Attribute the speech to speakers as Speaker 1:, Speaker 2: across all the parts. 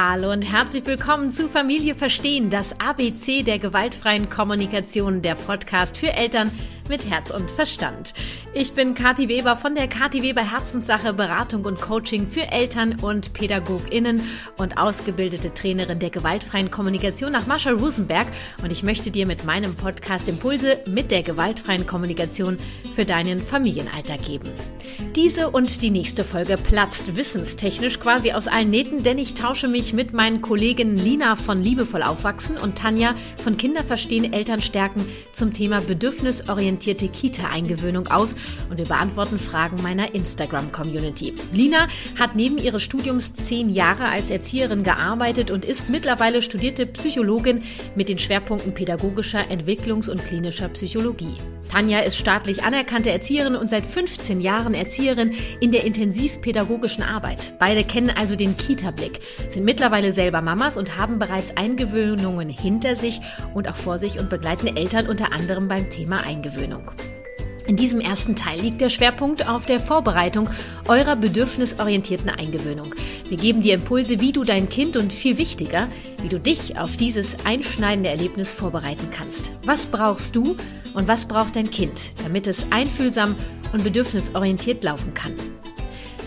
Speaker 1: Hallo und herzlich willkommen zu Familie Verstehen, das ABC der gewaltfreien Kommunikation, der Podcast für Eltern mit Herz und Verstand. Ich bin Kathi Weber von der Kathi Weber Herzenssache Beratung und Coaching für Eltern und PädagogInnen und ausgebildete Trainerin der gewaltfreien Kommunikation nach Marshall Rosenberg und ich möchte dir mit meinem Podcast Impulse mit der gewaltfreien Kommunikation für deinen Familienalltag geben. Diese und die nächste Folge platzt wissenstechnisch quasi aus allen Nähten, denn ich tausche mich mit meinen Kollegen Lina von Liebevoll Aufwachsen und Tanja von Kinderverstehen Eltern stärken zum Thema bedürfnisorientiert orientierte Kita-Eingewöhnung aus und wir beantworten Fragen meiner Instagram-Community. Lina hat neben ihres Studiums zehn Jahre als Erzieherin gearbeitet und ist mittlerweile studierte Psychologin mit den Schwerpunkten pädagogischer, Entwicklungs- und klinischer Psychologie. Tanja ist staatlich anerkannte Erzieherin und seit 15 Jahren Erzieherin in der intensivpädagogischen Arbeit. Beide kennen also den Kita-Blick, sind mittlerweile selber Mamas und haben bereits Eingewöhnungen hinter sich und auch vor sich und begleiten Eltern unter anderem beim Thema Eingewöhnung. Eingewöhnung. In diesem ersten Teil liegt der Schwerpunkt auf der Vorbereitung eurer bedürfnisorientierten Eingewöhnung. Wir geben dir Impulse, wie du dein Kind und viel wichtiger, wie du dich auf dieses einschneidende Erlebnis vorbereiten kannst. Was brauchst du und was braucht dein Kind, damit es einfühlsam und bedürfnisorientiert laufen kann?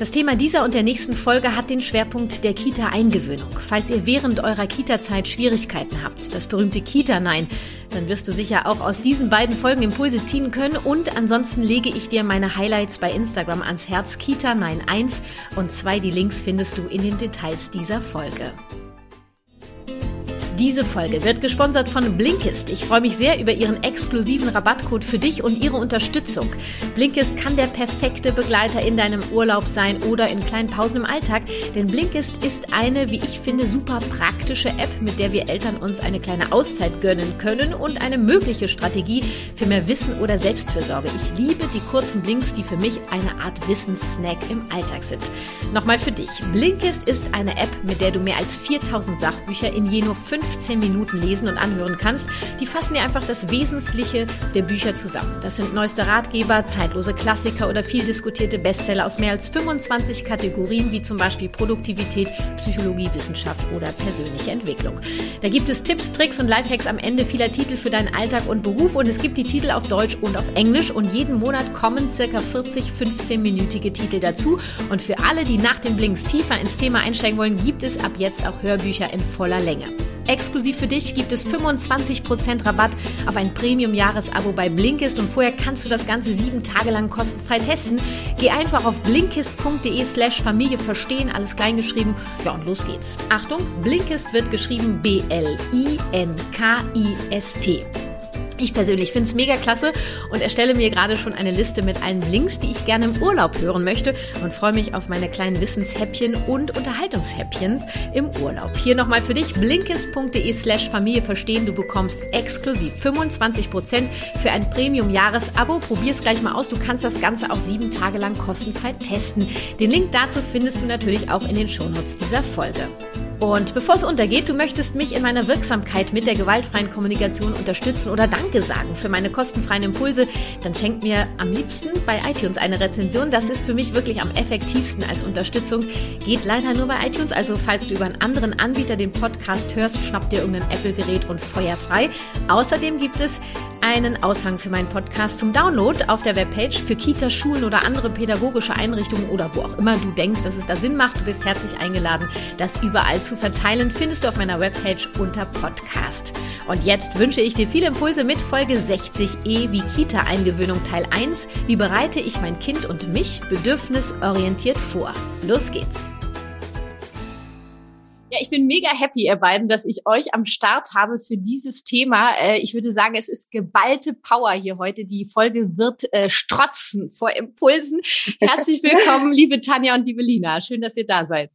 Speaker 1: Das Thema dieser und der nächsten Folge hat den Schwerpunkt der Kita-Eingewöhnung. Falls ihr während eurer Kita-Zeit Schwierigkeiten habt, das berühmte Kita-Nein, dann wirst du sicher auch aus diesen beiden Folgen Impulse ziehen können. Und ansonsten lege ich dir meine Highlights bei Instagram ans Herz. Kita Nein 1 und 2. Die Links findest du in den Details dieser Folge. Diese Folge wird gesponsert von Blinkist. Ich freue mich sehr über Ihren exklusiven Rabattcode für dich und Ihre Unterstützung. Blinkist kann der perfekte Begleiter in deinem Urlaub sein oder in kleinen Pausen im Alltag, denn Blinkist ist eine, wie ich finde, super praktische App, mit der wir Eltern uns eine kleine Auszeit gönnen können und eine mögliche Strategie für mehr Wissen oder Selbstfürsorge. Ich liebe die kurzen Blinks, die für mich eine Art Wissenssnack im Alltag sind. Nochmal für dich. Blinkist ist eine App, mit der du mehr als 4000 Sachbücher in je nur 5 15 Minuten lesen und anhören kannst. Die fassen dir einfach das Wesentliche der Bücher zusammen. Das sind neueste Ratgeber, zeitlose Klassiker oder viel diskutierte Bestseller aus mehr als 25 Kategorien, wie zum Beispiel Produktivität, Psychologie, Wissenschaft oder persönliche Entwicklung. Da gibt es Tipps, Tricks und Lifehacks am Ende vieler Titel für deinen Alltag und Beruf und es gibt die Titel auf Deutsch und auf Englisch und jeden Monat kommen circa 40 15-minütige Titel dazu und für alle, die nach den Blinks tiefer ins Thema einsteigen wollen, gibt es ab jetzt auch Hörbücher in voller Länge. Exklusiv für dich gibt es 25% Rabatt auf ein Premium-Jahresabo bei Blinkist und vorher kannst du das Ganze sieben Tage lang kostenfrei testen. Geh einfach auf blinkist.de slash Familie verstehen, alles kleingeschrieben. Ja, und los geht's. Achtung, Blinkist wird geschrieben B-L-I-N-K-I-S-T. Ich persönlich finde es mega klasse und erstelle mir gerade schon eine Liste mit allen Links, die ich gerne im Urlaub hören möchte und freue mich auf meine kleinen Wissenshäppchen und Unterhaltungshäppchens im Urlaub. Hier nochmal für dich blinkist.de slash Familie verstehen. Du bekommst exklusiv 25% für ein Premium-Jahresabo. Probier es gleich mal aus. Du kannst das Ganze auch sieben Tage lang kostenfrei testen. Den Link dazu findest du natürlich auch in den Shownotes dieser Folge. Und bevor es untergeht, du möchtest mich in meiner Wirksamkeit mit der gewaltfreien Kommunikation unterstützen oder Danke sagen für meine kostenfreien Impulse, dann schenk mir am liebsten bei iTunes eine Rezension. Das ist für mich wirklich am effektivsten als Unterstützung. Geht leider nur bei iTunes, also falls du über einen anderen Anbieter den Podcast hörst, schnapp dir irgendein Apple-Gerät und feuer frei. Außerdem gibt es einen Aushang für meinen Podcast zum Download auf der Webpage für Kita, Schulen oder andere pädagogische Einrichtungen oder wo auch immer du denkst, dass es da Sinn macht. Du bist herzlich eingeladen, das überall zu zu verteilen, findest du auf meiner Webpage unter Podcast. Und jetzt wünsche ich dir viele Impulse mit Folge 60e wie Kita-Eingewöhnung Teil 1. Wie bereite ich mein Kind und mich bedürfnisorientiert vor? Los geht's! Ja, ich bin mega happy, ihr beiden, dass ich euch am Start habe für dieses Thema. Äh, ich würde sagen, es ist geballte Power hier heute. Die Folge wird äh, strotzen vor Impulsen. Herzlich willkommen, liebe Tanja und liebe Lina. Schön, dass ihr da seid.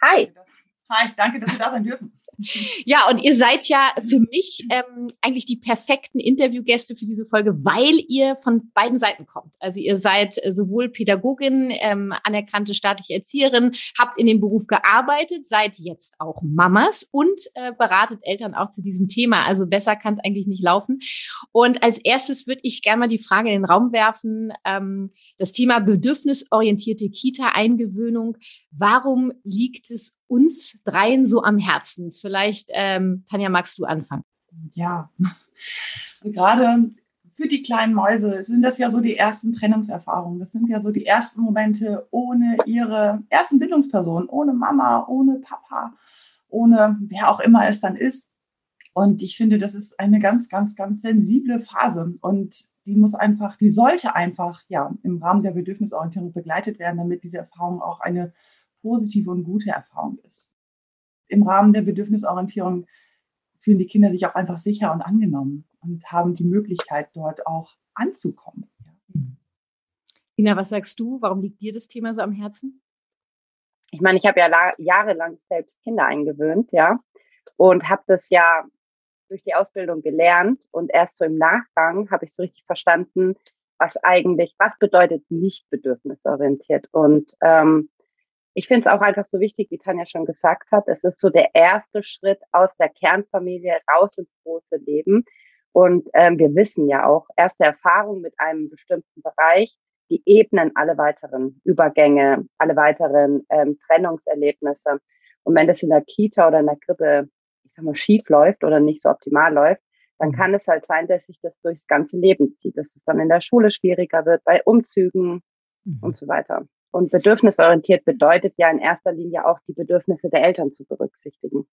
Speaker 2: Hi. Hi, danke, dass wir da sein dürfen.
Speaker 1: Ja, und ihr seid ja für mich ähm, eigentlich die perfekten Interviewgäste für diese Folge, weil ihr von beiden Seiten kommt. Also ihr seid äh, sowohl Pädagogin, ähm, anerkannte staatliche Erzieherin, habt in dem Beruf gearbeitet, seid jetzt auch Mamas und äh, beratet Eltern auch zu diesem Thema. Also besser kann es eigentlich nicht laufen. Und als erstes würde ich gerne mal die Frage in den Raum werfen, ähm, das Thema bedürfnisorientierte Kita-Eingewöhnung. Warum liegt es uns dreien so am Herzen? Vielleicht, ähm, Tanja, magst du anfangen?
Speaker 2: Ja, gerade für die kleinen Mäuse sind das ja so die ersten Trennungserfahrungen. Das sind ja so die ersten Momente ohne ihre ersten Bindungspersonen, ohne Mama, ohne Papa, ohne wer auch immer es dann ist. Und ich finde, das ist eine ganz, ganz, ganz sensible Phase. Und die muss einfach, die sollte einfach, ja, im Rahmen der Bedürfnisorientierung begleitet werden, damit diese Erfahrung auch eine positive und gute Erfahrung ist. Im Rahmen der Bedürfnisorientierung fühlen die Kinder sich auch einfach sicher und angenommen und haben die Möglichkeit, dort auch anzukommen.
Speaker 1: Ina, was sagst du? Warum liegt dir das Thema so am Herzen?
Speaker 3: Ich meine, ich habe ja jahrelang selbst Kinder eingewöhnt, ja, und habe das ja durch die Ausbildung gelernt und erst so im Nachgang habe ich so richtig verstanden, was eigentlich, was bedeutet nicht bedürfnisorientiert. Und ähm, ich finde es auch einfach so wichtig, wie Tanja schon gesagt hat, es ist so der erste Schritt aus der Kernfamilie raus ins große Leben. Und ähm, wir wissen ja auch, erste Erfahrung mit einem bestimmten Bereich, die ebnen alle weiteren Übergänge, alle weiteren ähm, Trennungserlebnisse. Und wenn das in der Kita oder in der Krippe, ich sag mal, schief läuft oder nicht so optimal läuft, dann kann es halt sein, dass sich das durchs ganze Leben zieht, dass es dann in der Schule schwieriger wird, bei Umzügen mhm. und so weiter. Und bedürfnisorientiert bedeutet ja in erster Linie auch die Bedürfnisse der Eltern zu berücksichtigen.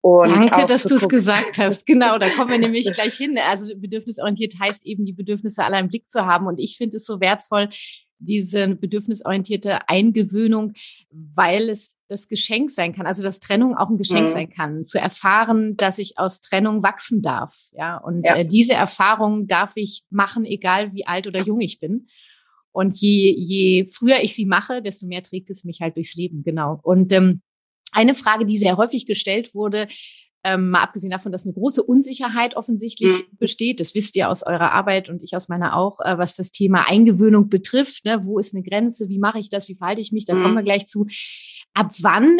Speaker 1: Und Danke, dass du es gesagt hast. Genau, da kommen wir nämlich gleich hin. Also bedürfnisorientiert heißt eben, die Bedürfnisse aller im Blick zu haben. Und ich finde es so wertvoll, diese bedürfnisorientierte Eingewöhnung, weil es das Geschenk sein kann, also dass Trennung auch ein Geschenk mhm. sein kann, zu erfahren, dass ich aus Trennung wachsen darf. Ja, und ja. Äh, diese Erfahrung darf ich machen, egal wie alt oder jung ich bin. Und je, je früher ich sie mache, desto mehr trägt es mich halt durchs Leben, genau. Und ähm, eine Frage, die sehr häufig gestellt wurde, ähm, mal abgesehen davon, dass eine große Unsicherheit offensichtlich mhm. besteht, das wisst ihr aus eurer Arbeit und ich aus meiner auch, äh, was das Thema Eingewöhnung betrifft. Ne? Wo ist eine Grenze? Wie mache ich das? Wie verhalte ich mich? Da mhm. kommen wir gleich zu. Ab wann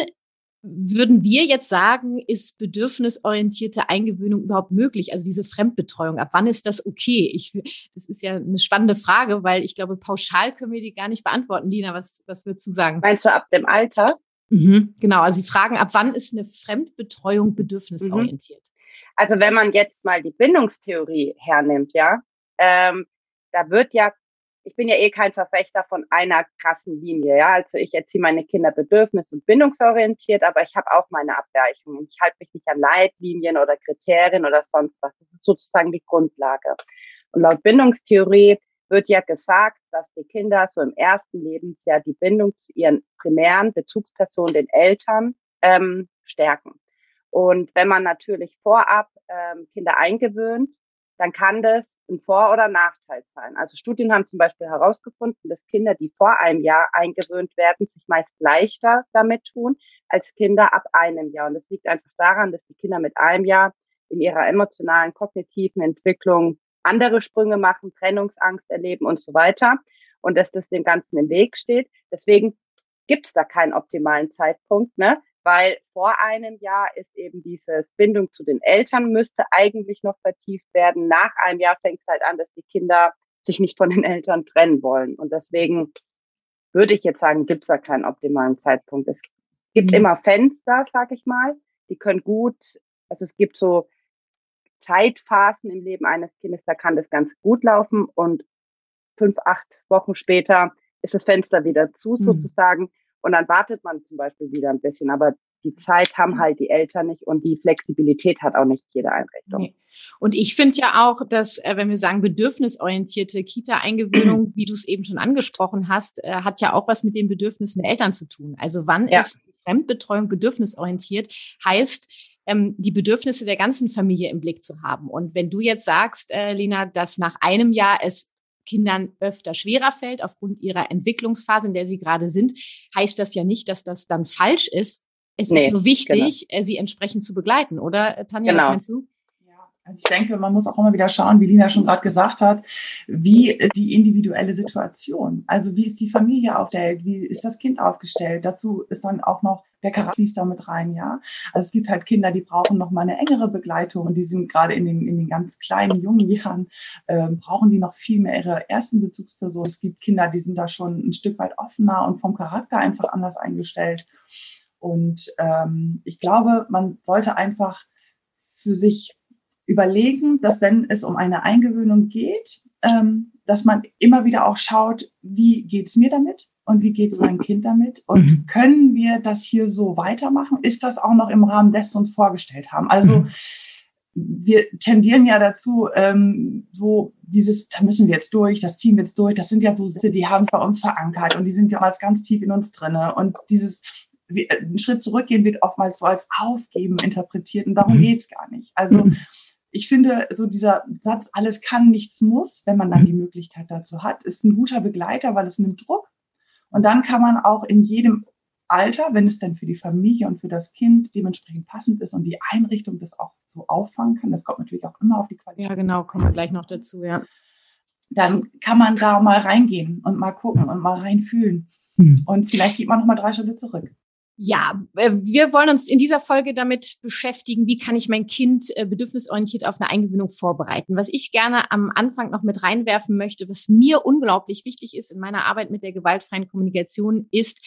Speaker 1: würden wir jetzt sagen, ist bedürfnisorientierte Eingewöhnung überhaupt möglich? Also diese Fremdbetreuung, ab wann ist das okay? Ich, das ist ja eine spannende Frage, weil ich glaube, pauschal können wir die gar nicht beantworten. Lina, was, was würdest du sagen?
Speaker 3: Meinst du ab dem Alter?
Speaker 1: Mhm, genau, also Sie fragen, ab wann ist eine Fremdbetreuung bedürfnisorientiert? Mhm.
Speaker 3: Also wenn man jetzt mal die Bindungstheorie hernimmt, ja, ähm, da wird ja ich bin ja eh kein Verfechter von einer krassen Linie, ja. Also ich erziehe meine Kinder bedürfnis- und bindungsorientiert, aber ich habe auch meine Abweichungen. Ich halte mich nicht an Leitlinien oder Kriterien oder sonst was. Das ist sozusagen die Grundlage. Und laut Bindungstheorie wird ja gesagt, dass die Kinder so im ersten Lebensjahr die Bindung zu ihren primären Bezugspersonen, den Eltern, ähm, stärken. Und wenn man natürlich vorab ähm, Kinder eingewöhnt, dann kann das ein Vor- oder Nachteil sein. Also Studien haben zum Beispiel herausgefunden, dass Kinder, die vor einem Jahr eingewöhnt werden, sich meist leichter damit tun als Kinder ab einem Jahr. Und das liegt einfach daran, dass die Kinder mit einem Jahr in ihrer emotionalen, kognitiven Entwicklung andere Sprünge machen, Trennungsangst erleben und so weiter. Und dass das dem Ganzen im Weg steht. Deswegen gibt es da keinen optimalen Zeitpunkt. Ne? Weil vor einem Jahr ist eben diese Bindung zu den Eltern müsste eigentlich noch vertieft werden. Nach einem Jahr fängt es halt an, dass die Kinder sich nicht von den Eltern trennen wollen. Und deswegen würde ich jetzt sagen, gibt es da keinen optimalen Zeitpunkt. Es gibt mhm. immer Fenster, sag ich mal, die können gut, also es gibt so Zeitphasen im Leben eines Kindes, da kann das ganz gut laufen und fünf, acht Wochen später ist das Fenster wieder zu mhm. sozusagen. Und dann wartet man zum Beispiel wieder ein bisschen. Aber die Zeit haben halt die Eltern nicht und die Flexibilität hat auch nicht jede Einrichtung. Nee.
Speaker 1: Und ich finde ja auch, dass, äh, wenn wir sagen, bedürfnisorientierte Kita-Eingewöhnung, wie du es eben schon angesprochen hast, äh, hat ja auch was mit den Bedürfnissen der Eltern zu tun. Also wann ja. ist Fremdbetreuung bedürfnisorientiert, heißt, ähm, die Bedürfnisse der ganzen Familie im Blick zu haben. Und wenn du jetzt sagst, äh, Lena, dass nach einem Jahr es Kindern öfter schwerer fällt aufgrund ihrer Entwicklungsphase, in der sie gerade sind, heißt das ja nicht, dass das dann falsch ist. Es nee, ist nur wichtig, genau. Äh, sie entsprechend zu begleiten, oder äh, Tanja, genau. was meinst du?
Speaker 2: Also ich denke, man muss auch immer wieder schauen, wie Lina schon gerade gesagt hat, wie ist die individuelle Situation? Also wie ist die Familie aufgestellt? Wie ist das Kind aufgestellt? Dazu ist dann auch noch der Charakter fließt da mit rein, ja. Also es gibt halt Kinder, die brauchen noch mal eine engere Begleitung und die sind gerade in den, in den ganz kleinen, jungen Jahren, äh, brauchen die noch viel mehr ihre ersten Bezugspersonen. Es gibt Kinder, die sind da schon ein Stück weit offener und vom Charakter einfach anders eingestellt. Und ähm, ich glaube, man sollte einfach für sich überlegen, dass wenn es um eine Eingewöhnung geht, ähm, dass man immer wieder auch schaut, wie geht's mir damit und wie geht's meinem Kind damit und mhm. können wir das hier so weitermachen? Ist das auch noch im Rahmen dessen uns vorgestellt haben? Also mhm. wir tendieren ja dazu, ähm, so dieses, da müssen wir jetzt durch, das ziehen wir jetzt durch. Das sind ja so Sätze, die haben bei uns verankert und die sind ja oftmals ganz tief in uns drinne und dieses einen Schritt zurückgehen wird oftmals so als Aufgeben interpretiert und darum mhm. geht's gar nicht. Also mhm ich finde, so dieser Satz, alles kann, nichts muss, wenn man dann mhm. die Möglichkeit dazu hat, ist ein guter Begleiter, weil es nimmt Druck. Und dann kann man auch in jedem Alter, wenn es dann für die Familie und für das Kind dementsprechend passend ist und die Einrichtung das auch so auffangen kann, das kommt natürlich auch immer auf die Qualität.
Speaker 1: Ja, genau, kommen wir gleich noch dazu, ja.
Speaker 2: Dann kann man da mal reingehen und mal gucken und mal reinfühlen. Mhm. Und vielleicht geht man noch mal drei Schritte zurück.
Speaker 1: Ja, äh, wir wollen uns in dieser Folge damit beschäftigen, wie kann ich mein Kind äh, bedürfnisorientiert auf eine Eingewöhnung vorbereiten. Was ich gerne am Anfang noch mit reinwerfen möchte, was mir unglaublich wichtig ist in meiner Arbeit mit der gewaltfreien Kommunikation, ist,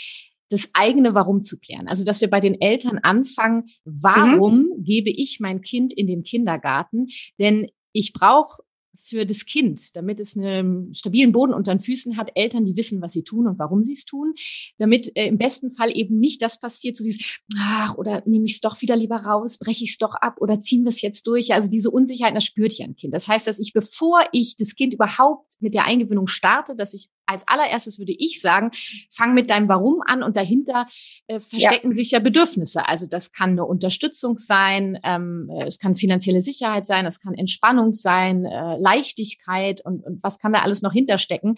Speaker 1: das eigene Warum zu klären. Also, dass wir bei den Eltern anfangen, warum mhm. gebe ich mein Kind in den Kindergarten? Denn ich brauche für das Kind, damit es einen stabilen Boden unter den Füßen hat, Eltern, die wissen, was sie tun und warum sie es tun, damit äh, im besten Fall eben nicht das passiert, so dieses, ach, oder nehme ich es doch wieder lieber raus, breche ich es doch ab oder ziehen wir es jetzt durch. Also diese Unsicherheit, das spürt ja ein Kind. Das heißt, dass ich, bevor ich das Kind überhaupt mit der Eingewöhnung starte, dass ich als allererstes würde ich sagen, fang mit deinem Warum an und dahinter äh, verstecken ja. sich ja Bedürfnisse. Also das kann eine Unterstützung sein, ähm, äh, es kann finanzielle Sicherheit sein, es kann Entspannung sein, äh, Leichtigkeit und, und was kann da alles noch hinterstecken.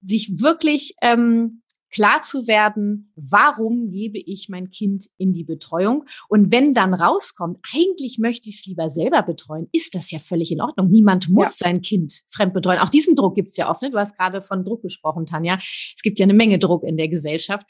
Speaker 1: Sich wirklich ähm, klar zu werden, warum gebe ich mein Kind in die Betreuung? Und wenn dann rauskommt, eigentlich möchte ich es lieber selber betreuen, ist das ja völlig in Ordnung. Niemand muss ja. sein Kind fremd betreuen. Auch diesen Druck gibt es ja oft. Ne? Du hast gerade von Druck gesprochen, Tanja. Es gibt ja eine Menge Druck in der Gesellschaft.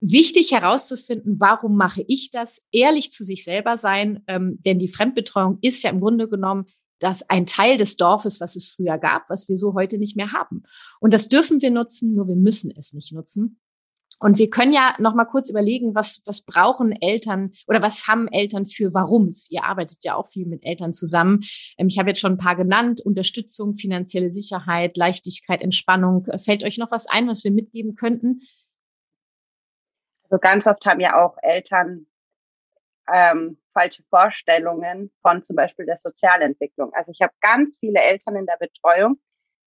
Speaker 1: Wichtig herauszufinden, warum mache ich das? Ehrlich zu sich selber sein, ähm, denn die Fremdbetreuung ist ja im Grunde genommen das ein Teil des Dorfes, was es früher gab, was wir so heute nicht mehr haben. Und das dürfen wir nutzen, nur wir müssen es nicht nutzen. Und wir können ja noch mal kurz überlegen, was, was brauchen Eltern oder was haben Eltern für Warums? Ihr arbeitet ja auch viel mit Eltern zusammen. Ähm, ich habe jetzt schon ein paar genannt. Unterstützung, finanzielle Sicherheit, Leichtigkeit, Entspannung. Fällt euch noch was ein, was wir mitgeben könnten?
Speaker 3: Also ganz oft haben ja auch Eltern ähm, falsche Vorstellungen von zum Beispiel der Sozialentwicklung. Also ich habe ganz viele Eltern in der Betreuung,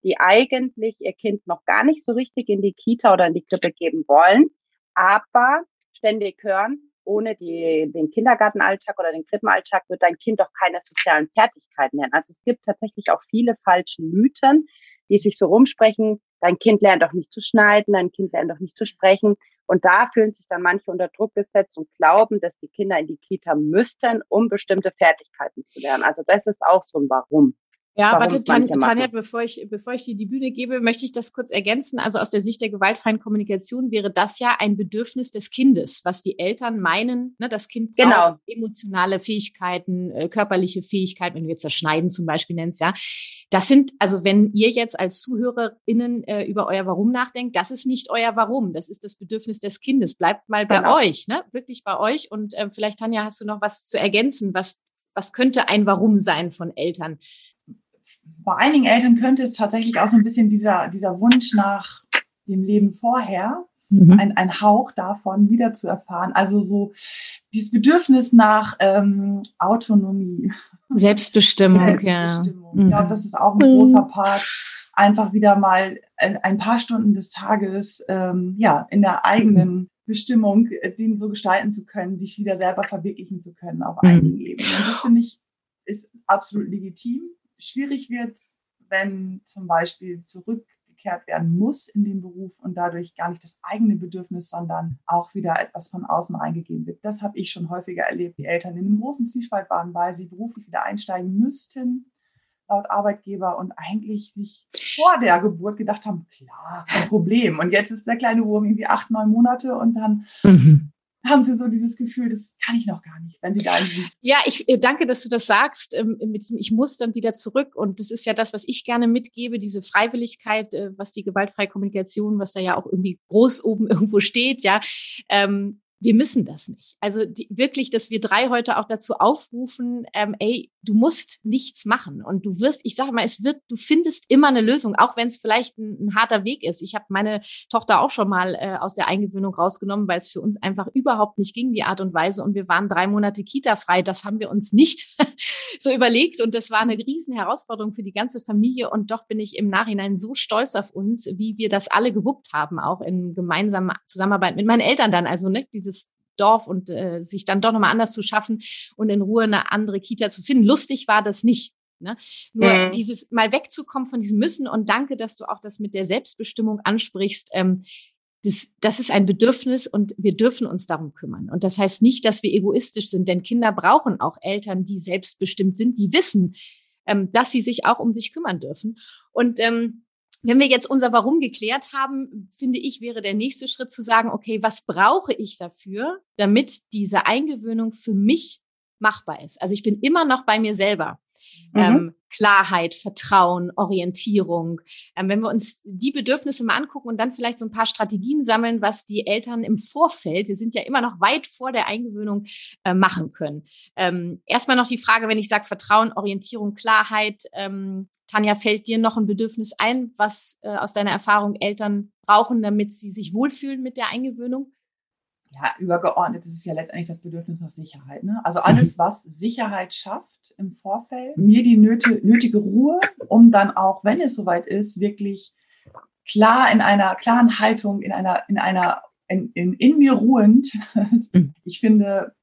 Speaker 3: die eigentlich ihr Kind noch gar nicht so richtig in die Kita oder in die Krippe geben wollen, aber ständig hören, ohne die, den Kindergartenalltag oder den Krippenalltag wird dein Kind doch keine sozialen Fertigkeiten lernen. Also es gibt tatsächlich auch viele falsche Mythen, die sich so rumsprechen, dein Kind lernt doch nicht zu schneiden, dein Kind lernt doch nicht zu sprechen. Und da fühlen sich dann manche unter Druck gesetzt und glauben, dass die Kinder in die Kita müssten, um bestimmte Fertigkeiten zu lernen. Also das ist auch so ein Warum.
Speaker 1: Ja, warte, Tanja, Tanja, bevor ich, bevor ich dir die Bühne gebe, möchte ich das kurz ergänzen. Also aus der Sicht der gewaltfreien Kommunikation wäre das ja ein Bedürfnis des Kindes, was die Eltern meinen, ne, das Kind braucht genau. emotionale Fähigkeiten, äh, körperliche Fähigkeiten, wenn du jetzt das Schneiden zum Beispiel nennst, ja. Das sind, also wenn ihr jetzt als ZuhörerInnen äh, über euer Warum nachdenkt, das ist nicht euer Warum, das ist das Bedürfnis des Kindes. Bleibt mal bei genau. euch, ne? Wirklich bei euch. Und äh, vielleicht, Tanja, hast du noch was zu ergänzen? Was, was könnte ein Warum sein von Eltern?
Speaker 2: Bei einigen Eltern könnte es tatsächlich auch so ein bisschen dieser, dieser Wunsch nach dem Leben vorher, mhm. ein, ein Hauch davon wieder zu erfahren. Also so dieses Bedürfnis nach ähm, Autonomie.
Speaker 1: Selbstbestimmung, Selbstbestimmung.
Speaker 2: ja. Ich glaube, das ist auch ein großer Part. Einfach wieder mal ein, paar Stunden des Tages ähm, ja in der eigenen Bestimmung, äh, den so gestalten zu können, sich wieder selber verwirklichen zu können auf mhm. einigen Ebenen. Und das finde ich ist absolut legitim schwierig wird wenn zum Beispiel zurückgekehrt werden muss in den Beruf und dadurch gar nicht das eigene Bedürfnis, sondern auch wieder etwas von außen reingegeben wird. Das habe ich schon häufiger erlebt, die Eltern in einem großen Zwiespalt waren, weil sie beruflich wieder einsteigen müssten laut Arbeitgeber und eigentlich sich vor der Geburt gedacht haben, klar, kein Problem. Und jetzt ist der kleine Wurm irgendwie acht, neun Monate und dann mhm haben sie so dieses Gefühl, das kann ich noch gar nicht, wenn sie da sind.
Speaker 1: Ja, ich äh, danke, dass du das sagst. Ähm, ich muss dann wieder zurück. Und das ist ja das, was ich gerne mitgebe, diese Freiwilligkeit, äh, was die gewaltfreie Kommunikation, was da ja auch irgendwie groß oben irgendwo steht, ja. Ähm, wir müssen das nicht. Also die, wirklich, dass wir drei heute auch dazu aufrufen, ähm, ey, du musst nichts machen und du wirst, ich sage mal, es wird, du findest immer eine Lösung, auch wenn es vielleicht ein, ein, harter Weg ist. Ich habe meine Tochter auch schon mal äh, aus der Eingewöhnung rausgenommen, weil es für uns einfach überhaupt nicht ging, die Art und Weise. Und wir waren drei Monate Kita-frei. Das haben wir uns nicht so überlegt und das war eine riesen Herausforderung für die ganze Familie. Und doch bin ich im Nachhinein so stolz auf uns, wie wir das alle gewuppt haben, auch in gemeinsamer Zusammenarbeit mit meinen Eltern dann. Also ne, dieses Dorf und äh, sich dann doch nochmal anders zu schaffen und in Ruhe eine andere Kita zu finden. Lustig war das nicht. Ne? Nur mhm. dieses mal wegzukommen von diesem Müssen und danke, dass du auch das mit der Selbstbestimmung ansprichst. Ähm, das, das ist ein Bedürfnis und wir dürfen uns darum kümmern. Und das heißt nicht, dass wir egoistisch sind, denn Kinder brauchen auch Eltern, die selbstbestimmt sind, die wissen, ähm, dass sie sich auch um sich kümmern dürfen. Und ähm, wenn wir jetzt unser Warum geklärt haben, finde ich, wäre der nächste Schritt zu sagen, okay, was brauche ich dafür, damit diese Eingewöhnung für mich machbar ist? Also ich bin immer noch bei mir selber. Mhm. Ähm, Klarheit, Vertrauen, Orientierung. Ähm, wenn wir uns die Bedürfnisse mal angucken und dann vielleicht so ein paar Strategien sammeln, was die Eltern im Vorfeld, wir sind ja immer noch weit vor der Eingewöhnung, äh, machen können. Ähm, erstmal noch die Frage, wenn ich sage Vertrauen, Orientierung, Klarheit. Ähm, Tanja, fällt dir noch ein Bedürfnis ein, was äh, aus deiner Erfahrung Eltern brauchen, damit sie sich wohlfühlen mit der Eingewöhnung?
Speaker 2: Ja, übergeordnet ist es ja letztendlich das Bedürfnis nach Sicherheit. Ne? Also alles, mhm. was Sicherheit schafft im Vorfeld, mir die nötige Ruhe, um dann auch, wenn es soweit ist, wirklich klar in einer klaren Haltung, in einer, in einer, in, in, in mir ruhend. Mhm. Ich finde,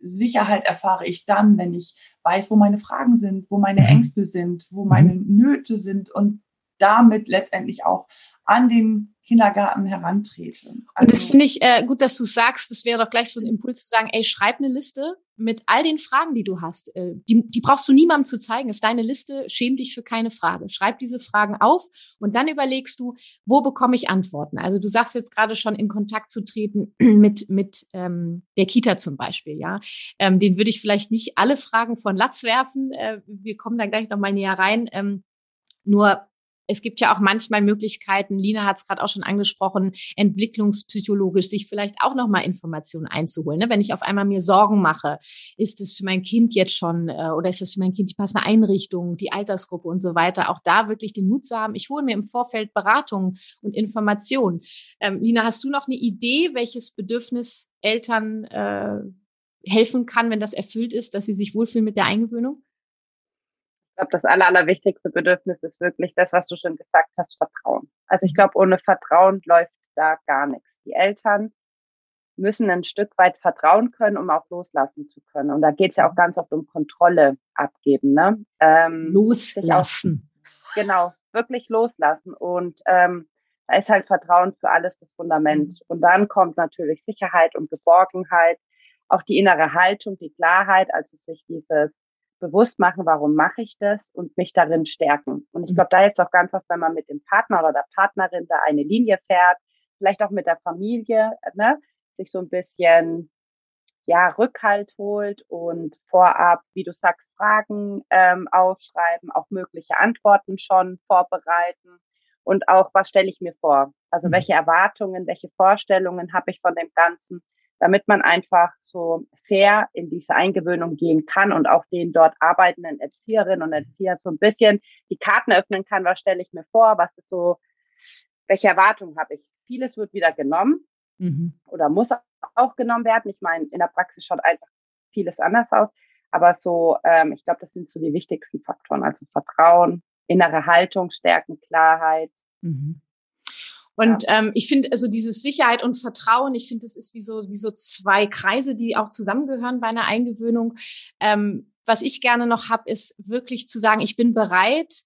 Speaker 2: Sicherheit erfahre ich dann, wenn ich weiß, wo meine Fragen sind, wo meine mhm. Ängste sind, wo meine Nöte sind und damit letztendlich auch an den Kindergarten herantrete.
Speaker 1: Also, und das also finde ich äh, gut, dass du sagst, das wäre doch gleich so ein Impuls zu sagen, ey, schreib eine Liste mit all den Fragen, die du hast. Äh, die, die brauchst du niemandem zu zeigen, ist deine Liste, schäm dich für keine Frage. Schreib diese Fragen auf und dann überlegst du, wo bekomme ich Antworten? Also du sagst jetzt gerade schon in Kontakt zu treten mit, mit ähm, der Kita zum Beispiel, ja. Ähm, den würde ich vielleicht nicht alle Fragen von Latz werfen. Äh, wir kommen dann gleich nochmal näher rein. Ähm, nur es gibt ja auch manchmal Möglichkeiten, Lina hat es gerade auch schon angesprochen, entwicklungspsychologisch sich vielleicht auch nochmal Informationen einzuholen. Ne? Wenn ich auf einmal mir Sorgen mache, ist es für mein Kind jetzt schon äh, oder ist das für mein Kind die passende Einrichtung, die Altersgruppe und so weiter, auch da wirklich den Mut zu haben, ich hole mir im Vorfeld Beratung und Informationen. Ähm, Lina, hast du noch eine Idee, welches Bedürfnis Eltern äh, helfen kann, wenn das erfüllt ist, dass sie sich wohlfühlen mit der Eingewöhnung?
Speaker 3: Glaube, das aller, allerwichtigste Bedürfnis ist wirklich das, was du schon gesagt hast, Vertrauen. Also ich glaube, ohne Vertrauen läuft da gar nichts. Die Eltern müssen ein Stück weit vertrauen können, um auch loslassen zu können. Und da geht es ja auch ganz oft um Kontrolle abgeben. Ne?
Speaker 1: Ähm, loslassen.
Speaker 3: Auch, genau, wirklich loslassen. Und ähm, da ist halt Vertrauen für alles das Fundament. Mhm. Und dann kommt natürlich Sicherheit und Geborgenheit, auch die innere Haltung, die Klarheit, also sich dieses bewusst machen, warum mache ich das und mich darin stärken. Und ich mhm. glaube, da hilft auch ganz oft, wenn man mit dem Partner oder der Partnerin da eine Linie fährt, vielleicht auch mit der Familie, ne, sich so ein bisschen ja Rückhalt holt und vorab, wie du sagst, Fragen ähm, aufschreiben, auch mögliche Antworten schon vorbereiten und auch, was stelle ich mir vor? Also mhm. welche Erwartungen, welche Vorstellungen habe ich von dem Ganzen? Damit man einfach so fair in diese Eingewöhnung gehen kann und auch den dort arbeitenden Erzieherinnen und Erzieher so ein bisschen die Karten öffnen kann, was stelle ich mir vor, was ist so, welche Erwartungen habe ich. Vieles wird wieder genommen mhm. oder muss auch genommen werden. Ich meine, in der Praxis schaut einfach vieles anders aus, aber so, ähm, ich glaube, das sind so die wichtigsten Faktoren, also Vertrauen, innere Haltung, Stärken, Klarheit. Mhm.
Speaker 1: Und ja. ähm, ich finde also dieses Sicherheit und Vertrauen, ich finde, das ist wie so wie so zwei Kreise, die auch zusammengehören bei einer Eingewöhnung. Ähm, was ich gerne noch habe, ist wirklich zu sagen, ich bin bereit,